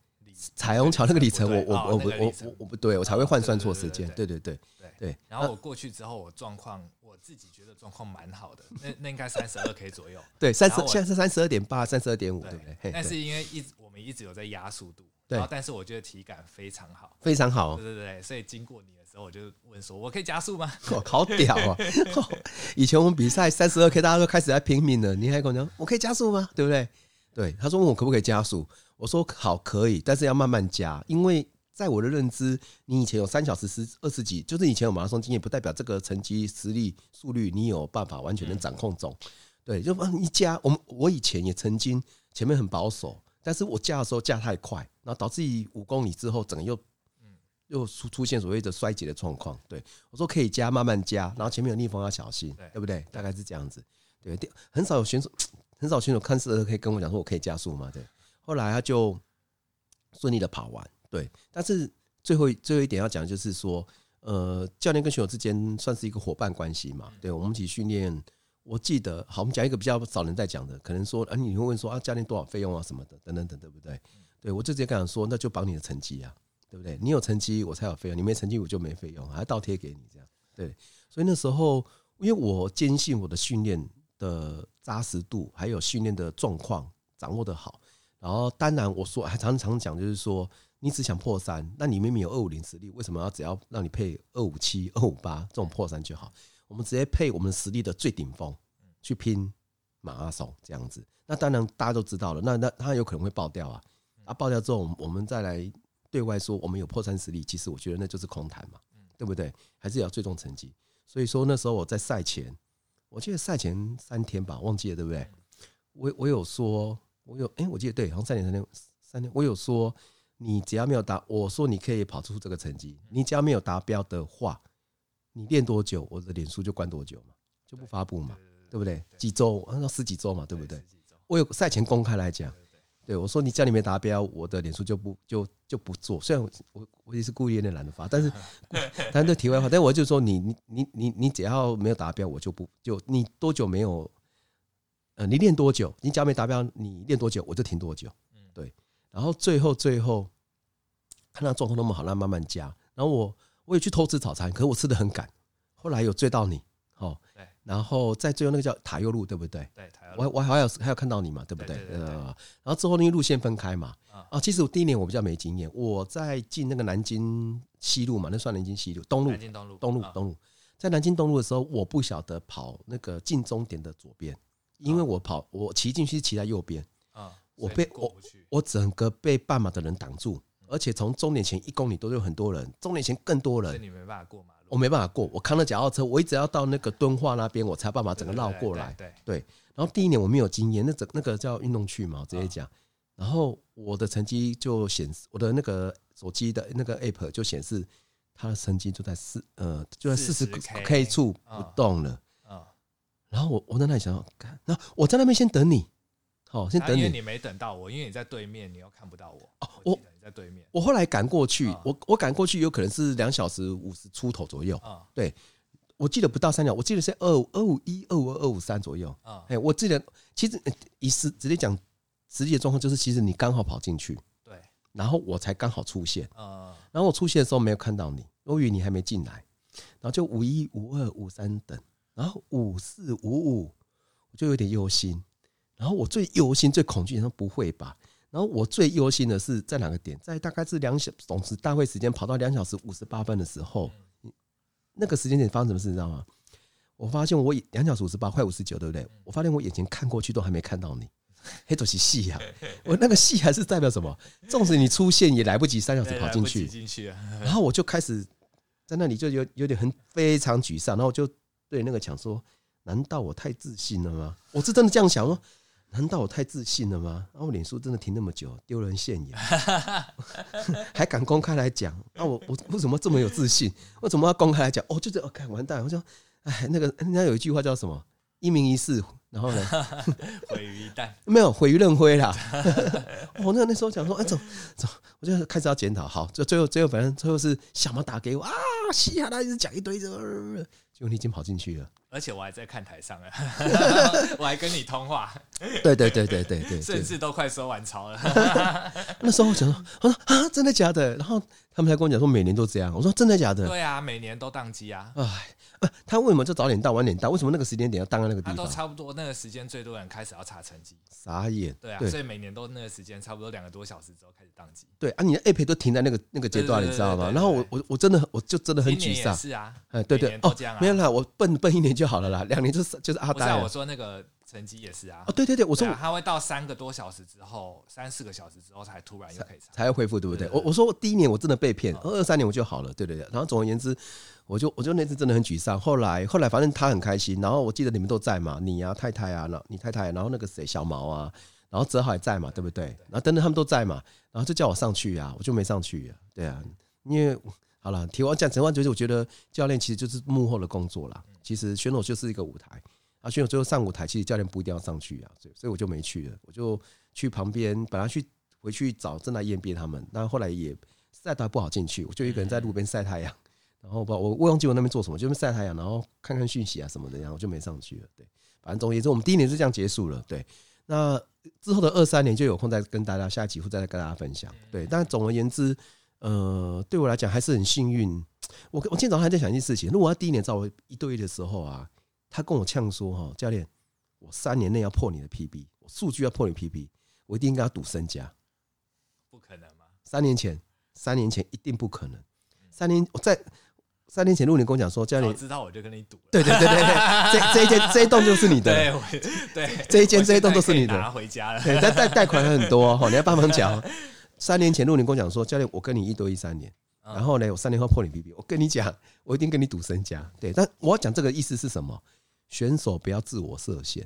彩虹桥那个里程，我我我我我我不对，我才会换算错时间。对对对对。然后我过去之后，我状况我自己觉得状况蛮好的，那那应该三十二 K 左右。对，三十现在是三十二点八，三十二点五，对不对？但是因为一直我们一直有在压速度，然后但是我觉得体感非常好，非常好。对对对，所以经过你的时候，我就问说：“我可以加速吗？”我好屌啊！以前我们比赛三十二 K，大家都开始在拼命了，你还跟我讲：“我可以加速吗？”对不对？对，他说问我可不可以加速。我说好可以，但是要慢慢加，因为在我的认知，你以前有三小时十二十几，就是以前有马拉松经验，不代表这个成绩、实力、速率你有办法完全能掌控中。对，就帮你加。我们我以前也曾经前面很保守，但是我加的时候加太快，然后导致于五公里之后，整个又又出出现所谓的衰竭的状况。对，我说可以加，慢慢加，然后前面有逆风要小心，对不对？大概是这样子。对，很少有选手，很少选手看似可以跟我讲说我可以加速嘛？对。后来他就顺利的跑完，对。但是最后最后一点要讲的就是说，呃，教练跟选手之间算是一个伙伴关系嘛，对。我们一起训练，我记得，好，我们讲一个比较少人在讲的，可能说，啊，你会问说啊，教练多少费用啊什么的，等等等，对不对？对，我就直接跟他说，那就绑你的成绩啊，对不对？你有成绩，我才有费用；你没成绩，我就没费用，还要倒贴给你这样。对，所以那时候，因为我坚信我的训练的扎实度，还有训练的状况掌握的好。然后，当然，我说还常常讲，就是说，你只想破三，那你明明有二五零实力，为什么要只要让你配二五七、二五八这种破三就好？我们直接配我们实力的最顶峰去拼马拉松这样子。那当然大家都知道了，那那他有可能会爆掉啊！啊，爆掉之后，我们再来对外说我们有破三实力，其实我觉得那就是空谈嘛，对不对？还是要最终成绩。所以说那时候我在赛前，我记得赛前三天吧，忘记了对不对？我我有说。我有哎、欸，我记得对，好像三年三天三天，我有说你只要没有达，我说你可以跑出这个成绩，你只要没有达标的话，你练多久，我的脸书就关多久嘛，就不发布嘛，对不对？几周，按照十几周嘛，对不对？我有赛前公开来讲，对我说你只要你没达标，我的脸书就不就就不做。虽然我我我也是故意有点懒得发，但是 但是题外话，但我就说你你你你你只要没有达标，我就不就你多久没有。呃，你练多久？你只要没达标，你练多久我就停多久。对。然后最后最后看他状况那么好，那慢慢加。然后我我也去偷吃早餐，可是我吃的很赶。后来有追到你，哦，对。然后在最后那个叫塔右路，对不对？对，塔右路。我我还有还有看到你嘛，对不对？呃，然后之后那个路线分开嘛。啊，其实我第一年我比较没经验，我在进那个南京西路嘛，那算南京西路东路，南京东路东路东路。在南京东路的时候，我不晓得跑那个进终点的左边。因为我跑，我骑进去骑在右边啊，我被我我整个被半马的人挡住，而且从终点前一公里都有很多人，终点前更多人，你没办法过马路，我没办法过，我扛着脚踏车，我一直要到那个敦化那边，我才办法整个绕过来。对，然后第一年我没有经验，那整那个叫运动区嘛，我直接讲，然后我的成绩就显示，我的那个手机的那个 app 就显示，他的成绩就在四呃就在四十 K 处不动了。然后我我在那里想，看那我在那边先等你，好，先等你。因为你没等到我，因为你在对面，你又看不到我。哦，我你在对面。我后来赶过去，嗯、我我赶过去有可能是两小时五十出头左右。嗯，对，我记得不到三秒，我记得是二五二五一、二五二、二五三左右。嗯，哎，我记得其实以实直接讲实际的状况，就是其实你刚好跑进去，对，然后我才刚好出现。嗯，然后我出现的时候没有看到你，我以为你还没进来，然后就五一、五二、五三等，然后五四、五五，我就有点忧心。然后我最忧心、最恐惧，他说不会吧？然后我最忧心的是在哪个点？在大概是两小总之大会时间跑到两小时五十八分的时候，那个时间点发生什么事？你知道吗？我发现我两小时五十八快五十九，对不对？我发现我眼前看过去都还没看到你，黑走戏戏啊！我那个戏还是代表什么？纵使你出现也来不及三小时跑进去，然后我就开始在那里就有有点很非常沮丧，然后我就对那个墙说：难道我太自信了吗？我是真的这样想说。难道我太自信了吗？然后我脸书真的停那么久，丢人现眼，还敢公开来讲？那我我为什么这么有自信？为什么要公开来讲？哦，就这，OK，完蛋！我说，哎，那个人家有一句话叫什么？一命一世，然后呢？毁于一旦，没有毁于任灰啦。我 那那时候讲说，哎，走走，我就开始要检讨。好，就最后最后反正最后是小毛打给我啊，嘻哈，他一直讲一堆，结果你已经跑进去了。而且我还在看台上啊，我还跟你通话。对对对对对对，甚至都快收完潮了。那时候我想说，我说啊，真的假的？然后他们才跟我讲说，每年都这样。我说真的假的？对啊，每年都宕机啊。哎，他为什么就早点到晚点到？为什么那个时间点要当在那个地方？都差不多那个时间，最多人开始要查成绩。傻眼。对啊，所以每年都那个时间，差不多两个多小时之后开始宕机。对啊，你的 App 都停在那个那个阶段，你知道吗？然后我我我真的我就真的很沮丧。是啊，哎，对对哦，没有啦，我笨笨一年就好了啦，两年就是就是阿呆。我说那个。成绩也是啊，哦对对对，我说他会到三个多小时之后，三四个小时之后才突然又可以才会恢复，对不对？我我说第一年我真的被骗，二三年我就好了，对对对。然后总而言之，我就我就那次真的很沮丧。后来后来反正他很开心，然后我记得你们都在嘛，你啊太太啊，那你太太，然后那个谁小毛啊，然后泽浩也在嘛，对不对？然后等等他们都在嘛，然后就叫我上去啊，我就没上去啊，对啊，因为好了，提完讲实话就是我觉得教练其实就是幕后的工作啦，其实选手就是一个舞台。啊，选手最后上舞台，其实教练不一定要上去啊，所以所以我就没去了，我就去旁边，本来去回去找正在验边他们，但后来也晒太不好进去，我就一个人在路边晒太阳，然后不我我忘记我那边做什么，就是晒太阳，然后看看讯息啊什么的，然后我就没上去了。对，反正总而言之，我们第一年是这样结束了。对，那之后的二三年就有空再跟大家下一集会再跟大家分享。对，但总而言之，呃，对我来讲还是很幸运。我我今天早上还在想一件事情，如果他第一年找我一对一的时候啊。他跟我呛说：“哈，教练，我三年内要破你的 PB，我数据要破你 PB，我一定跟他赌身家。不可能吗？三年前，三年前一定不可能。三年我在三年前，如果你跟我讲说，教练我知道我就跟你赌。对对对对对，这这一间这一栋就是你的。对对，这一间这一栋都是你的。拿回家了。对，但贷贷款很多哦，你要帮忙缴。三年前，如果你跟我讲说，教练，我跟你一对一三年，然后呢，我三年后破你 PB，我跟你讲，我一定跟你赌身家。对，但我要讲这个意思是什么？选手不要自我设限，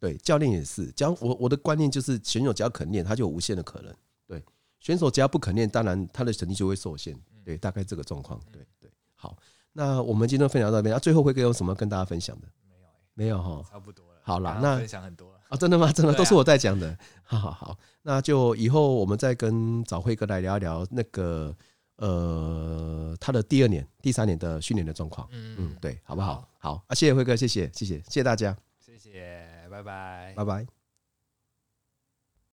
对，教练也是。讲我我的观念就是，选手只要肯练，他就有无限的可能。对，选手只要不肯练，当然他的成绩就会受限。对，大概这个状况。对对，好，那我们今天分享到这边，那最后会有什么跟大家分享的？没有，没有哈，差不多了。好了，那分享很多了啊，真的吗？真的都是我在讲的。好好好，那就以后我们再跟找辉哥来聊一聊那个。呃，他的第二年、第三年的训练的状况，嗯嗯，对，好不好？好，好啊，谢谢辉哥，谢谢，谢谢，谢谢大家，谢谢，拜拜，拜拜。